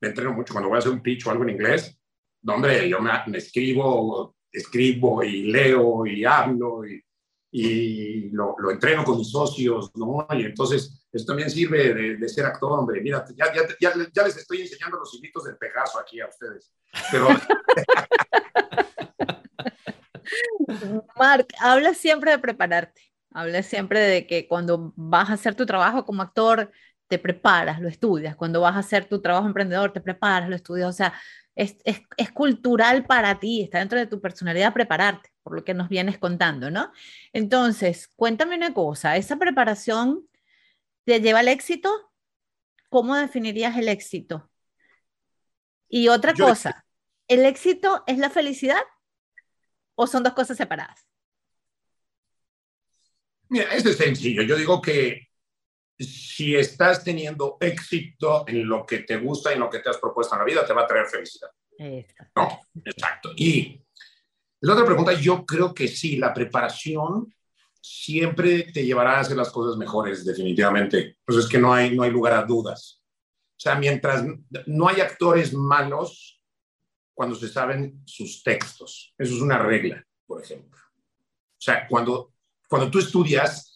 le entreno mucho cuando voy a hacer un pitch o algo en inglés, donde yo me, me escribo, escribo y leo y hablo y, y lo, entreno con mis socios, ¿no? Y entonces eso también sirve de, ser actor, hombre. Mira, ya, ya, ya, les estoy enseñando los hilitos del Pegaso aquí a ustedes. Pero... (laughs) Mark, habla siempre de prepararte. Habla siempre de que cuando vas a hacer tu trabajo como actor, te preparas, lo estudias. Cuando vas a hacer tu trabajo emprendedor, te preparas, lo estudias. O sea, es, es cultural para ti, está dentro de tu personalidad prepararte por lo que nos vienes contando, ¿no? Entonces, cuéntame una cosa, ¿esa preparación te lleva al éxito? ¿Cómo definirías el éxito? Y otra cosa, ¿el éxito es la felicidad o son dos cosas separadas? Mira, es sencillo. Yo digo que si estás teniendo éxito en lo que te gusta y en lo que te has propuesto en la vida, te va a traer felicidad. Exacto. No, exacto. Y la otra pregunta, yo creo que sí, la preparación siempre te llevará a hacer las cosas mejores, definitivamente. Pues es que no hay, no hay lugar a dudas. O sea, mientras no hay actores malos cuando se saben sus textos. Eso es una regla, por ejemplo. O sea, cuando, cuando tú estudias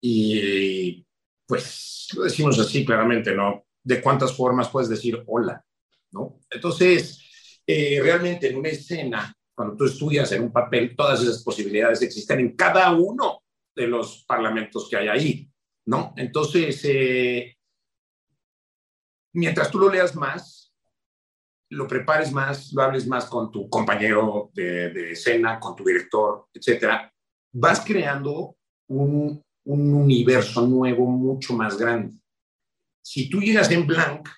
y pues lo decimos así claramente, ¿no? De cuántas formas puedes decir hola, ¿no? Entonces, eh, realmente en una escena cuando tú estudias en un papel, todas esas posibilidades existen en cada uno de los parlamentos que hay ahí, ¿no? Entonces, eh, mientras tú lo leas más, lo prepares más, lo hables más con tu compañero de, de escena, con tu director, etcétera, vas creando un, un universo nuevo mucho más grande. Si tú llegas en blank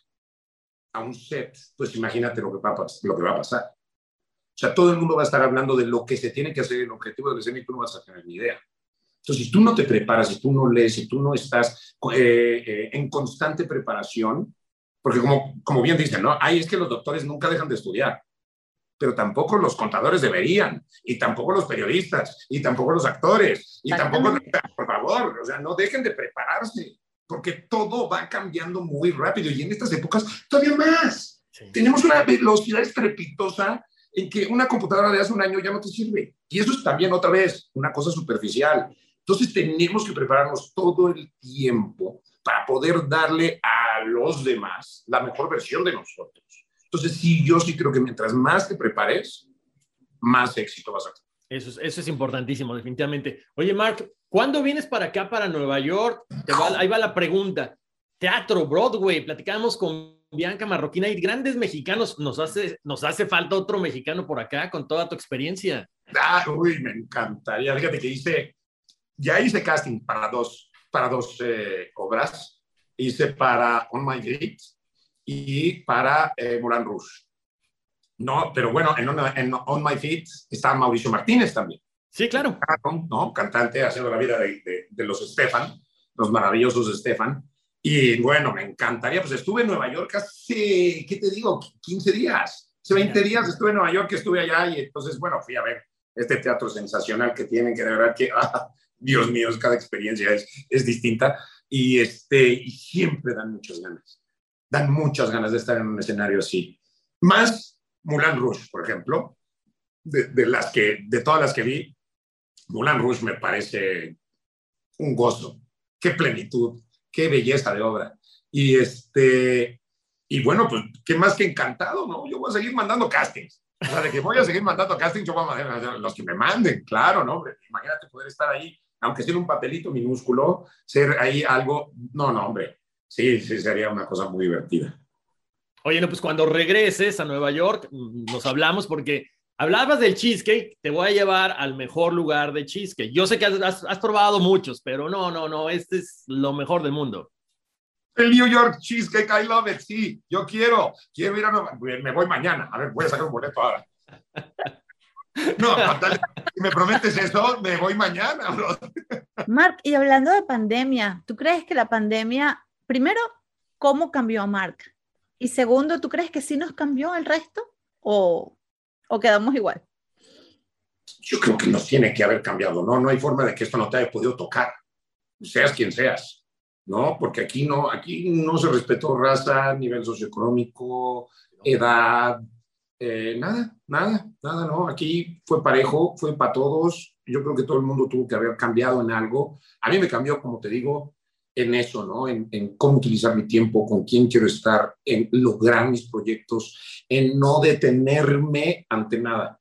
a un set, pues imagínate lo que va a, lo que va a pasar. O sea, todo el mundo va a estar hablando de lo que se tiene que hacer, el objetivo de escena y tú no vas a tener ni idea. Entonces, si tú no te preparas, si tú no lees, si tú no estás eh, eh, en constante preparación, porque como, como bien dicen, ¿no? Ay, es que los doctores nunca dejan de estudiar, pero tampoco los contadores deberían, y tampoco los periodistas, y tampoco los actores, y tampoco, por favor, o sea, no dejen de prepararse porque todo va cambiando muy rápido y en estas épocas todavía más. Tenemos una velocidad estrepitosa en que una computadora de hace un año ya no te sirve. Y eso es también otra vez una cosa superficial. Entonces tenemos que prepararnos todo el tiempo para poder darle a los demás la mejor versión de nosotros. Entonces sí, yo sí creo que mientras más te prepares, más éxito vas a tener. Eso es, eso es importantísimo, definitivamente. Oye, Mark, ¿cuándo vienes para acá, para Nueva York? ahí va la pregunta. Teatro, Broadway, platicamos con Bianca Marroquina y grandes mexicanos. Nos hace, nos hace falta otro mexicano por acá con toda tu experiencia. Ah, uy, me encantaría. Fíjate que hice, ya hice casting para dos, para dos eh, obras. Hice para On My Feet y para eh, Moulin Rouge. No, pero bueno, en, On My Feet está Mauricio Martínez también. Sí, claro. ¿no? Cantante haciendo la vida de, de, los Stefan, los maravillosos Stefan. Y bueno, me encantaría, pues estuve en Nueva York hace, ¿qué te digo? 15 días. Hace 20 días estuve en Nueva York, estuve allá y entonces, bueno, fui a ver este teatro sensacional que tienen, que de verdad que, (laughs) ah, Dios mío, cada experiencia es, es distinta y, este, y siempre dan muchas ganas. Dan muchas ganas de estar en un escenario así. Más Moulin Rouge, por ejemplo, de, las que, de todas las que vi, Moulin Rouge me parece un gozo. Qué plenitud, qué belleza de obra. Y este, y bueno, pues qué más que encantado, ¿no? Yo voy a seguir mandando castings. O sea, de que voy a seguir mandando castings, yo voy a mandar los que me manden, claro, ¿no? Imagínate poder estar ahí, aunque sea un papelito minúsculo, ser ahí algo. No, no, hombre. Sí, sí, sería una cosa muy divertida. Oye, no, pues cuando regreses a Nueva York, mm, nos hablamos porque hablabas del cheesecake, te voy a llevar al mejor lugar de cheesecake. Yo sé que has, probado muchos, pero no, no, no, este es lo mejor del mundo. El New York Cheesecake, I love it, sí, yo quiero, quiero ir a Nueva York, me voy mañana, a ver, voy a sacar un boleto ahora. (laughs) No, si me prometes eso, me voy mañana. Mark, y hablando de pandemia, ¿tú crees que la pandemia, primero, cómo cambió a Mark? Y segundo, ¿tú crees que sí nos cambió el resto o, o quedamos igual? Yo creo que nos tiene que haber cambiado, ¿no? No hay forma de que esto no te haya podido tocar, seas quien seas, ¿no? Porque aquí no, aquí no se respetó raza, nivel socioeconómico, edad, eh, nada, nada, nada, ¿no? Aquí fue parejo, fue para todos. Yo creo que todo el mundo tuvo que haber cambiado en algo. A mí me cambió, como te digo, en eso, ¿no? En, cómo utilizar mi tiempo, con quién quiero estar, en lograr mis proyectos, en no detenerme ante nada.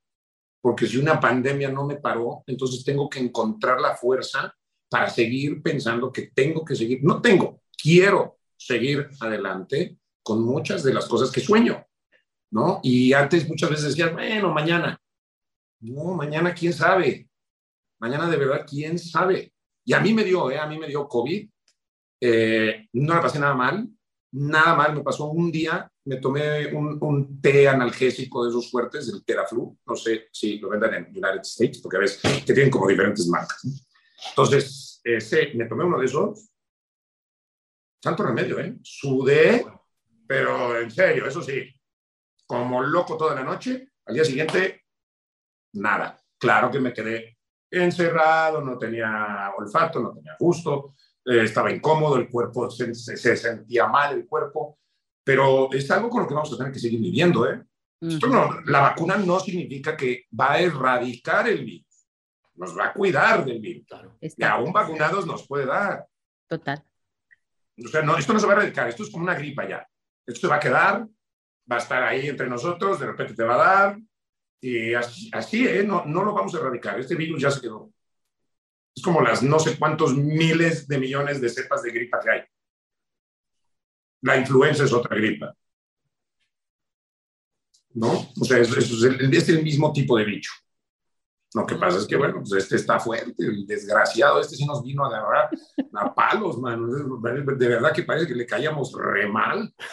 Porque si una pandemia no me paró, entonces tengo que encontrar la fuerza para seguir pensando que tengo que seguir, no tengo, quiero seguir adelante con muchas de las cosas que sueño, ¿no? Y antes muchas veces decías, bueno, mañana. No, mañana quién sabe. Mañana de verdad quién sabe. Y a mí me dio, ¿eh? A mí me dio COVID eh, no la pasé nada mal, nada mal, me pasó un día, me tomé un, té analgésico de esos fuertes, el Teraflu, no sé si lo vendan en United States, porque a veces que tienen como diferentes marcas. Entonces, ese, me tomé uno de esos, santo remedio, ¿eh? Sudé, pero en serio, eso sí, como loco toda la noche, al día siguiente, nada. Claro que me quedé encerrado, no tenía olfato, no tenía gusto, eh, estaba incómodo, el cuerpo se, sentía mal, el cuerpo, pero es algo con lo que vamos a tener que seguir viviendo. ¿eh? la vacuna no significa que va a erradicar el virus, nos va a cuidar del virus. Y aún vacunados nos puede dar. Total. O sea, no, esto no se va a erradicar, esto es como una gripa ya. Esto se va a quedar, va a estar ahí entre nosotros, de repente te va a dar, y así, así ¿eh? no, no lo vamos a erradicar. Este virus ya se quedó. Es como las no sé cuántos miles de millones de cepas de gripa que hay. La influenza es otra gripa. ¿No? O sea, es, es, el, es el mismo tipo de bicho. Lo que pasa es que, bueno, pues este está fuerte, el desgraciado, este sí nos vino a agarrar a palos, mano. De verdad que parece que le caíamos re mal. (laughs)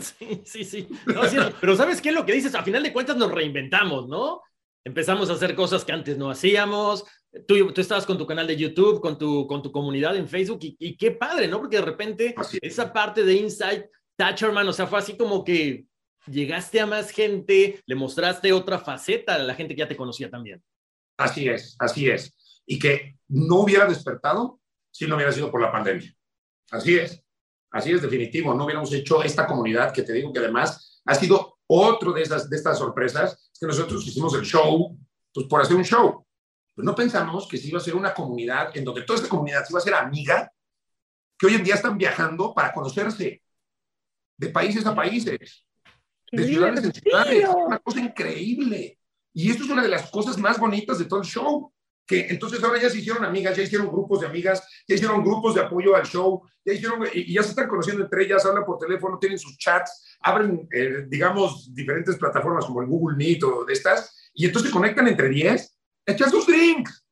Sí, sí, sí. No, pero ¿sabes qué es lo que dices? A final de cuentas nos reinventamos, ¿no? Empezamos a hacer cosas que antes no hacíamos. Tú, tú estabas con tu canal de YouTube, con tu, con tu comunidad en Facebook y, y qué padre, ¿no? Porque de repente esa parte de Insight Thatcherman, o sea, fue así como que llegaste a más gente, le mostraste otra faceta a la gente que ya te conocía también. Así es, así es. Y que no hubiera despertado si no hubiera sido por la pandemia. Así es, así es definitivo. No hubiéramos hecho esta comunidad que te digo que además ha sido otro de, esas, de estas sorpresas, es que nosotros hicimos el show, pues por hacer un show. Pues no pensamos que se iba a ser una comunidad en donde toda esta comunidad se iba a ser amiga, que hoy en día están viajando para conocerse de países a países, de ciudades en ciudades. Una cosa increíble. Y esto es una de las cosas más bonitas de todo el show. Que entonces ahora ya se hicieron amigas, ya hicieron grupos de amigas, ya hicieron grupos de apoyo al show, ya hicieron, y ya se están conociendo entre ellas, hablan por teléfono, tienen sus chats, abren, eh, digamos, diferentes plataformas como el Google Meet o de estas, y entonces se conectan entre 10, echan sus drinks.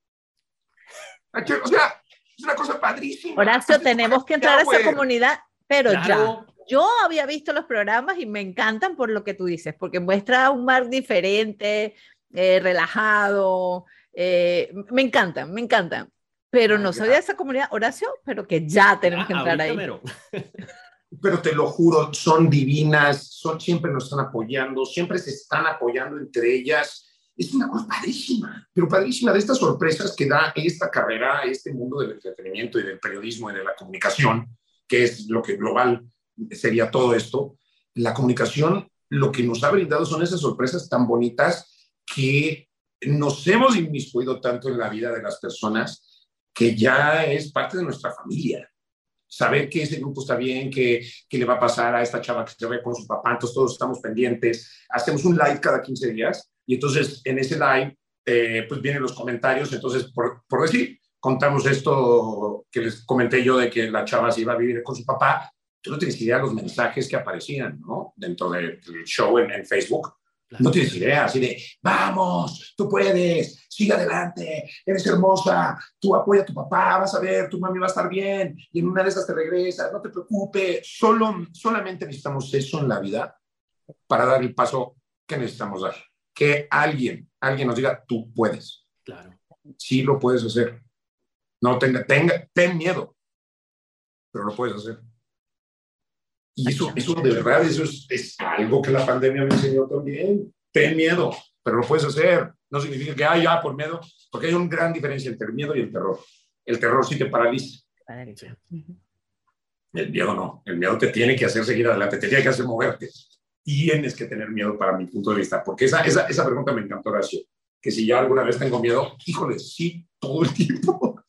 O sea, es una cosa padrísima. Horacio, tenemos que entrar a esa comunidad, pero ya. Yo había visto los programas y me encantan por lo que tú dices, porque muestra un mar diferente, eh, relajado. Eh, me encantan, me encantan. Pero no soy de esa comunidad, Horacio, pero que ya tenemos que entrar ahí. (laughs) Pero te lo juro, son divinas, son, siempre nos están apoyando, siempre se están apoyando entre ellas. Es una cosa padrísima, pero padrísima de estas sorpresas que da esta carrera, este mundo del entretenimiento y del periodismo y de la comunicación, que es lo que global sería todo esto. La comunicación lo que nos ha brindado son esas sorpresas tan bonitas que nos hemos inmiscuido tanto en la vida de las personas que ya es parte de nuestra familia. Saber que ese grupo está bien, que, que le va a pasar a esta chava que se ve con su papá, entonces todos estamos pendientes. Hacemos un live cada 15 días y entonces en ese live eh, pues vienen los comentarios. Entonces, por, por decir, contamos esto que les comenté yo de que la chava se iba a vivir con su papá tú no tienes idea de los mensajes que aparecían, ¿no? Dentro del show en, Facebook. No tienes idea, así de, vamos, tú puedes, sigue adelante, eres hermosa, tú apoya a tu papá, vas a ver, tu mami va a estar bien, y en una de esas te regresas, no te preocupes. Solo, solamente necesitamos eso en la vida para dar el paso que necesitamos dar. Que alguien, alguien nos diga, tú puedes. Claro. Sí lo puedes hacer. No tenga, tenga, ten miedo, pero lo puedes hacer. Y eso, eso de verdad, eso es, algo que la pandemia me enseñó también. Ten miedo, pero lo puedes hacer. No significa que, ah, ya, por miedo, porque hay una gran diferencia entre el miedo y el terror. El terror sí te paraliza. El miedo no. El miedo te tiene que hacer seguir adelante, te tiene que hacer moverte. Tienes que tener miedo para mi punto de vista, porque esa, esa, esa pregunta me encantó, Horacio. Que si ya alguna vez tengo miedo, híjole, sí, todo el tiempo.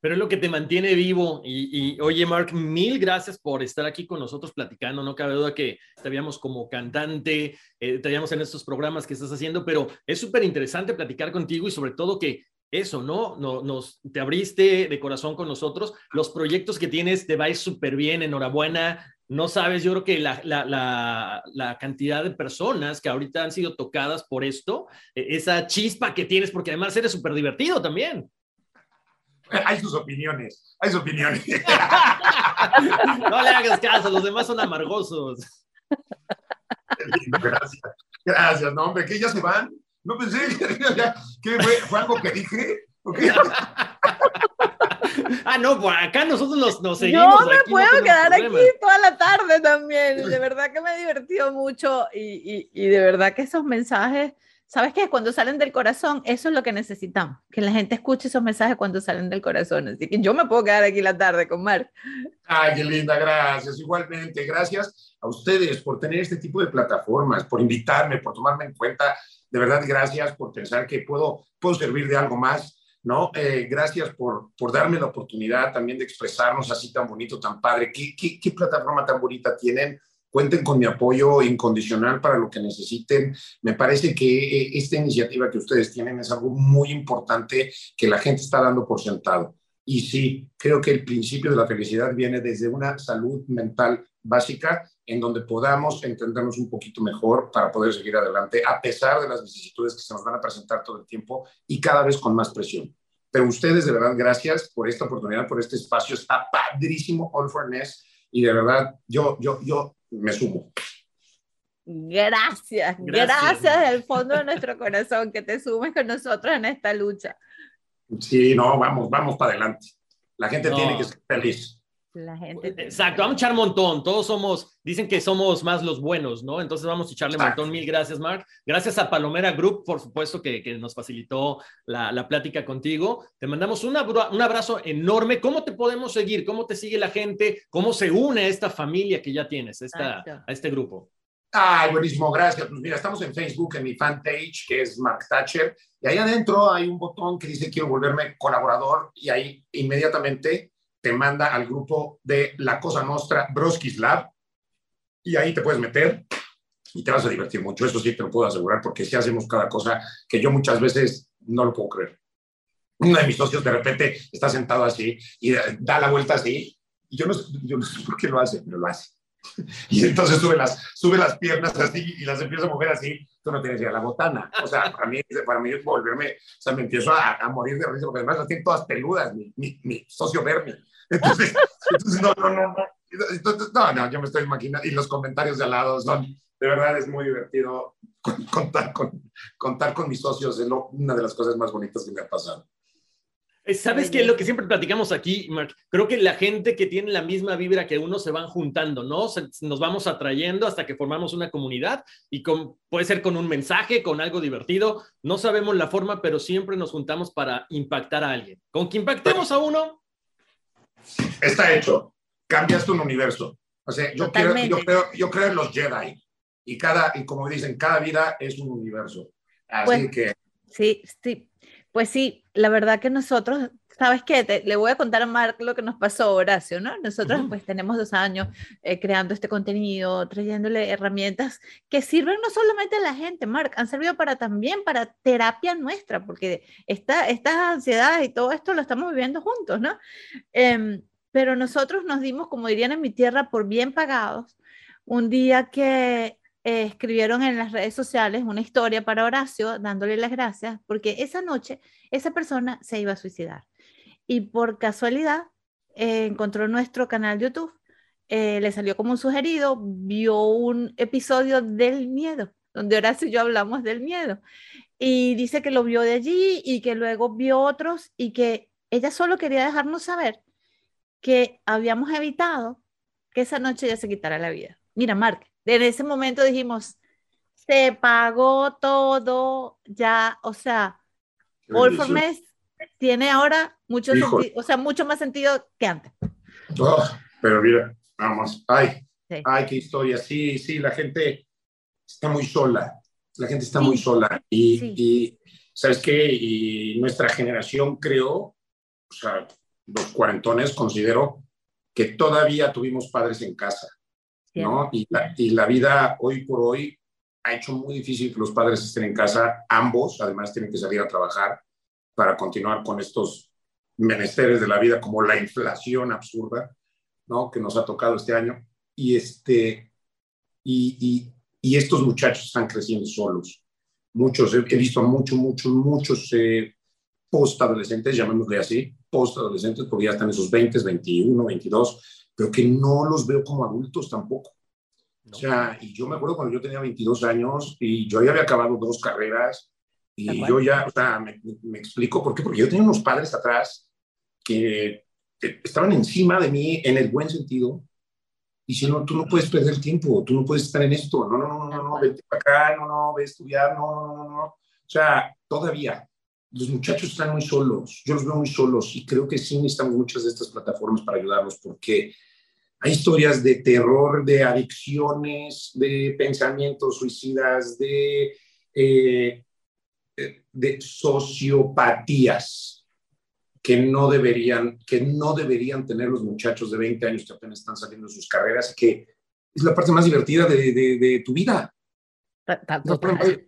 Pero es lo que te mantiene vivo. Y, oye, Mark, mil gracias por estar aquí con nosotros platicando. No cabe duda que te como cantante, eh, en estos programas que estás haciendo, pero es súper interesante platicar contigo y sobre todo que eso, ¿no? no nos, te abriste de corazón con nosotros. Los proyectos que tienes te va súper bien. Enhorabuena. No sabes, yo creo que la, la, la, cantidad de personas que ahorita han sido tocadas por esto, eh, esa chispa que tienes, porque además eres súper divertido también. Hay sus opiniones, hay sus opiniones. (laughs) No le hagas caso, los demás son amargosos. Gracias, gracias, no, hombre, que ya se van. No pensé que fue, fue algo que dije. (laughs) Ah, no, por acá nosotros nos, nos seguimos. Yo me puedo quedar aquí toda la tarde también. De verdad que me he divertido mucho y, y, y de verdad que esos mensajes ¿Sabes qué? Cuando salen del corazón, eso es lo que necesitamos, que la gente escuche esos mensajes cuando salen del corazón. Así que yo me puedo quedar aquí la tarde con Mar. Ay, qué linda, gracias. Igualmente, gracias a ustedes por tener este tipo de plataformas, por invitarme, por tomarme en cuenta. De verdad, gracias por pensar que puedo, puedo servir de algo más, ¿no? Eh, gracias por, por darme la oportunidad también de expresarnos así tan bonito, tan padre. ¿Qué, qué, plataforma tan bonita tienen? Cuenten con mi apoyo incondicional para lo que necesiten. Me parece que eh, esta iniciativa que ustedes tienen es algo muy importante que la gente está dando por sentado. Y sí, creo que el principio de la felicidad viene desde una salud mental básica en donde podamos entendernos un poquito mejor para poder seguir adelante, a pesar de las vicisitudes que se nos van a presentar todo el tiempo y cada vez con más presión. Pero ustedes, de verdad, gracias por esta oportunidad, por este espacio. Está padrísimo All for Ness y de verdad, yo, yo, yo me sumo. Gracias, gracias, gracias del fondo de nuestro corazón que te sumes con nosotros en esta lucha. Sí, no, vamos, vamos para adelante. La gente tiene que ser feliz. La gente Exacto, vamos a echar montón. Todos somos, dicen que somos más los buenos, ¿no? Entonces vamos a echarle un montón. Mil gracias, Mark. Gracias a Palomera Group, por supuesto, que, que nos facilitó la, la, plática contigo. Te mandamos un abrazo enorme. ¿Cómo te podemos seguir? ¿Cómo te sigue la gente? ¿Cómo se une a esta familia que ya tienes, esta, a este grupo? Ay, buenísimo, gracias. Pues mira, estamos en Facebook, en mi fanpage, que es Mark Thatcher, y ahí adentro hay un botón que dice quiero volverme colaborador, y ahí inmediatamente te manda al grupo de La Cosa Nostra Broskis Lab, y ahí te puedes meter y te vas a divertir mucho. Eso sí te lo puedo asegurar, porque si hacemos cada cosa que yo muchas veces no lo puedo creer. Uno de mis socios de repente está sentado así y da la vuelta así, y yo no, yo no sé por qué lo hace, pero lo hace (laughs) Y entonces sube las, sube las piernas así y las empieza a mover así. Tú no tienes ya la botana. O sea, para mí, para mí es volverme, o sea, me empiezo a, a morir de risa porque además las tienen todas peludas, mi, mi, mi socio Bernie. Entonces, (laughs) entonces, no, no, no, no. Entonces, no, no, yo me estoy imaginando. Y los comentarios de al lado son, de verdad es muy divertido contar con, contar con mis socios. Es lo, una de las cosas más bonitas que me ha pasado. ¿Sabes qué? Lo que siempre platicamos aquí, Mark, creo que la gente que tiene la misma vibra que uno se van juntando, ¿no? nos vamos atrayendo hasta que formamos una comunidad y con, puede ser con un mensaje, con algo divertido. No sabemos la forma, pero siempre nos juntamos para impactar a alguien. Con que impactemos a uno. Está hecho. Cambiaste un universo. O sea, yo, creo, yo, creo, yo creo en los Jedi. Y, cada, y como dicen, cada vida es un universo. Así que. Sí, sí, pues sí, la verdad que nosotros, ¿sabes qué? le voy a contar a Mark lo que nos pasó, Horacio, ¿no? Nosotros pues tenemos dos años eh, creando este contenido, trayéndole herramientas que sirven no solamente a la gente, Mark, han servido para también para terapia nuestra, porque esta, estas ansiedades y todo esto lo estamos viviendo juntos, ¿no? Em, pero nosotros nos dimos, como dirían en mi tierra, por bien pagados, un día que eh, escribieron en las redes sociales una historia para Horacio dándole las gracias porque esa noche esa persona se iba a suicidar. Y por casualidad eh, encontró nuestro canal YouTube, eh, le salió como un sugerido, vio un episodio del miedo, donde Horacio y yo hablamos del miedo. Y dice que lo vio de allí y que luego vio otros y que ella solo quería dejarnos saber que habíamos evitado que esa noche ella se quitara la vida. Mira, Mark, en ese momento dijimos, se pagó todo, ya, o sea, All for Mess tiene ahora mucho sentido, o sea, mucho más sentido que antes. Oh, pero mira, vamos, ay, ay, qué historia, sí, sí, la gente está muy sola, la gente está muy sola. Y, y, ¿sabes qué? Y nuestra generación creó, o sea, los cuarentones considero que todavía tuvimos padres en casa ¿no? Y la, y la vida hoy por hoy ha hecho muy difícil que los padres estén en casa, ambos, además tienen que salir a trabajar para continuar con estos menesteres de la vida como la inflación absurda, ¿no? Que nos ha tocado este año. Y, este, y, y, y estos muchachos están creciendo solos. Muchos, he, visto muchos, muchos, muchos eh, post-adolescentes, llamémosle así, post-adolescentes, porque ya están en sus 20, 21, 22, pero que no los veo como adultos tampoco. O sea, y yo me acuerdo cuando yo tenía 22 años y yo ya había acabado dos carreras y yo ya, o sea, me, me, explico por qué, porque yo tenía unos padres atrás que, que estaban encima de mí en el buen sentido, diciendo, tú no puedes perder tiempo, tú no puedes estar en esto, no, no, no, no, no, vete para acá, no, no, ve a estudiar, no, no, no, no. O sea, todavía los muchachos están muy solos, yo los veo muy solos y creo que sí necesitamos muchas de estas plataformas para ayudarlos porque hay historias de terror, de adicciones, de pensamientos suicidas, de, eh, de sociopatías que no, deberían, que no deberían tener los muchachos de 20 años que apenas están saliendo de sus carreras, que es la parte más divertida de, de, de tu vida.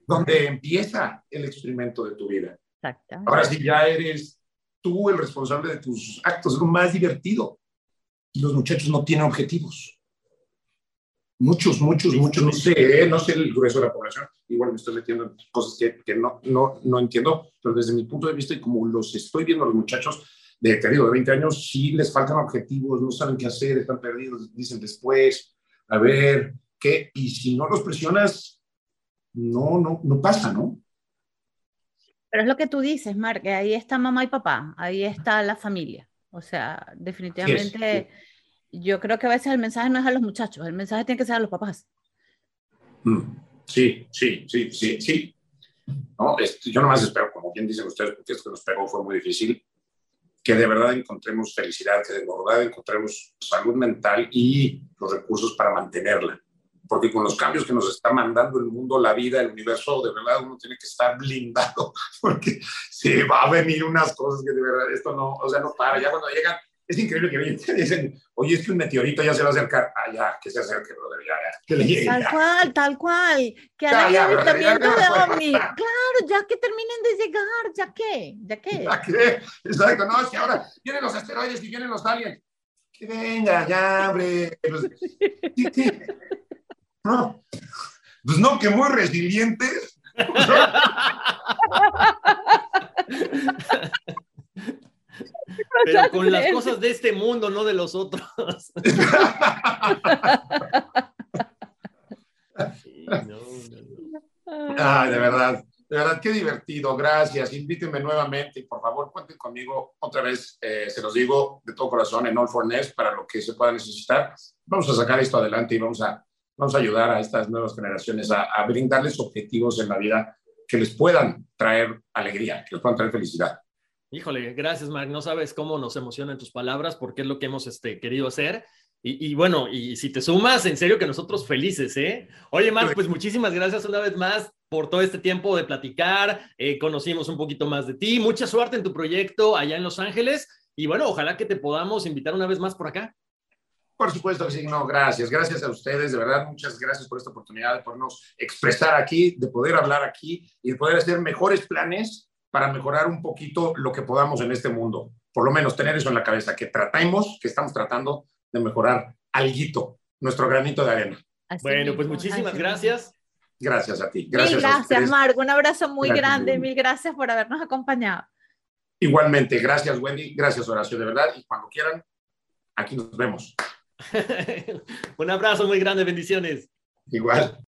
Donde empieza el experimento de tu vida. Ahora, si ya eres tú el responsable de tus actos, es lo más divertido. Y los muchachos no tienen objetivos. Muchos, muchos, muchos, no sé, ¿eh? no sé el grueso de la población. Igual me estoy metiendo en cosas que, que no, no, no entiendo, pero desde mi punto de vista y como los estoy viendo a los muchachos, de, te digo, de 20 años, sí les faltan objetivos, no saben qué hacer, están perdidos, dicen después, a ver, ¿qué? Y si no los presionas, no, no, no pasa, ¿no? Pero es lo que tú dices, Mark, que ahí está mamá y papá, ahí está la familia. O sea, definitivamente, yo creo que a veces el mensaje no es a los muchachos, el mensaje tiene que ser a los papás. Mm, sí, sí, sí, sí, sí. No, este, yo nomás espero, como bien dicen ustedes, porque esto que nos pegó fue muy difícil, que de verdad encontremos felicidad, que de verdad encontremos salud mental y los recursos para mantenerla porque con los cambios que nos está mandando el mundo, la vida, el universo, de verdad uno tiene que estar blindado, (laughs) porque se va a venir unas cosas que de verdad esto no, o sea, no para. Ya cuando llegan, es increíble que vienen (laughs) dicen, oye, es que un meteorito ya se va a acercar. Ah, ya, que se acerque, brother, ya, ya, que le llegue. Tal ya. cual, tal cual. Que Ya, haya ya, avistamiento de ovni. Claro, ya que terminen de llegar, ya qué, ya qué. ¿Ya qué? Exacto, no, es que ahora vienen los asteroides y vienen los aliens. Que venga, ya, hombre. Pues. No, pues no, que muy resilientes. (laughs) Pero con las cosas de este mundo, no de los otros. (laughs) Sí, no, no, no. Ay, de verdad, de verdad, qué divertido. Gracias. Invítenme nuevamente y por favor cuenten conmigo otra vez. eh, se los digo de todo corazón en All for Nest para lo que se pueda necesitar. Vamos a sacar esto adelante y vamos a, vamos a ayudar a estas nuevas generaciones a, a brindarles objetivos en la vida que les puedan traer alegría, que les puedan traer felicidad. Híjole, gracias, Mark. No sabes cómo nos emocionan tus palabras porque es lo que hemos este, querido hacer. Y, y bueno, y si te sumas, en serio que nosotros felices, ¿eh? Oye, Mark, pues muchísimas gracias una vez más por todo este tiempo de platicar. Eh, conocimos un poquito más de ti. Mucha suerte en tu proyecto allá en Los Ángeles. Y bueno, ojalá que te podamos invitar una vez más por acá. Por supuesto que sí, no, gracias. Gracias a ustedes, de verdad, muchas gracias por esta oportunidad de podernos expresar aquí, de poder hablar aquí y de poder hacer mejores planes para mejorar un poquito lo que podamos en este mundo. Por lo menos tener eso en la cabeza, que tratemos, que estamos tratando de mejorar alguito, nuestro granito de arena. Así Bueno, pues muchísimas gracias. Gracias a ti. Gracias Mil gracias, ustedes. Marc. Un abrazo muy Gracias, grande. Wendy. Mil gracias por habernos acompañado. Igualmente, gracias Wendy, gracias Horacio, de verdad, y cuando quieran, aquí nos vemos. (laughs) un abrazo muy grande, bendiciones. Igual.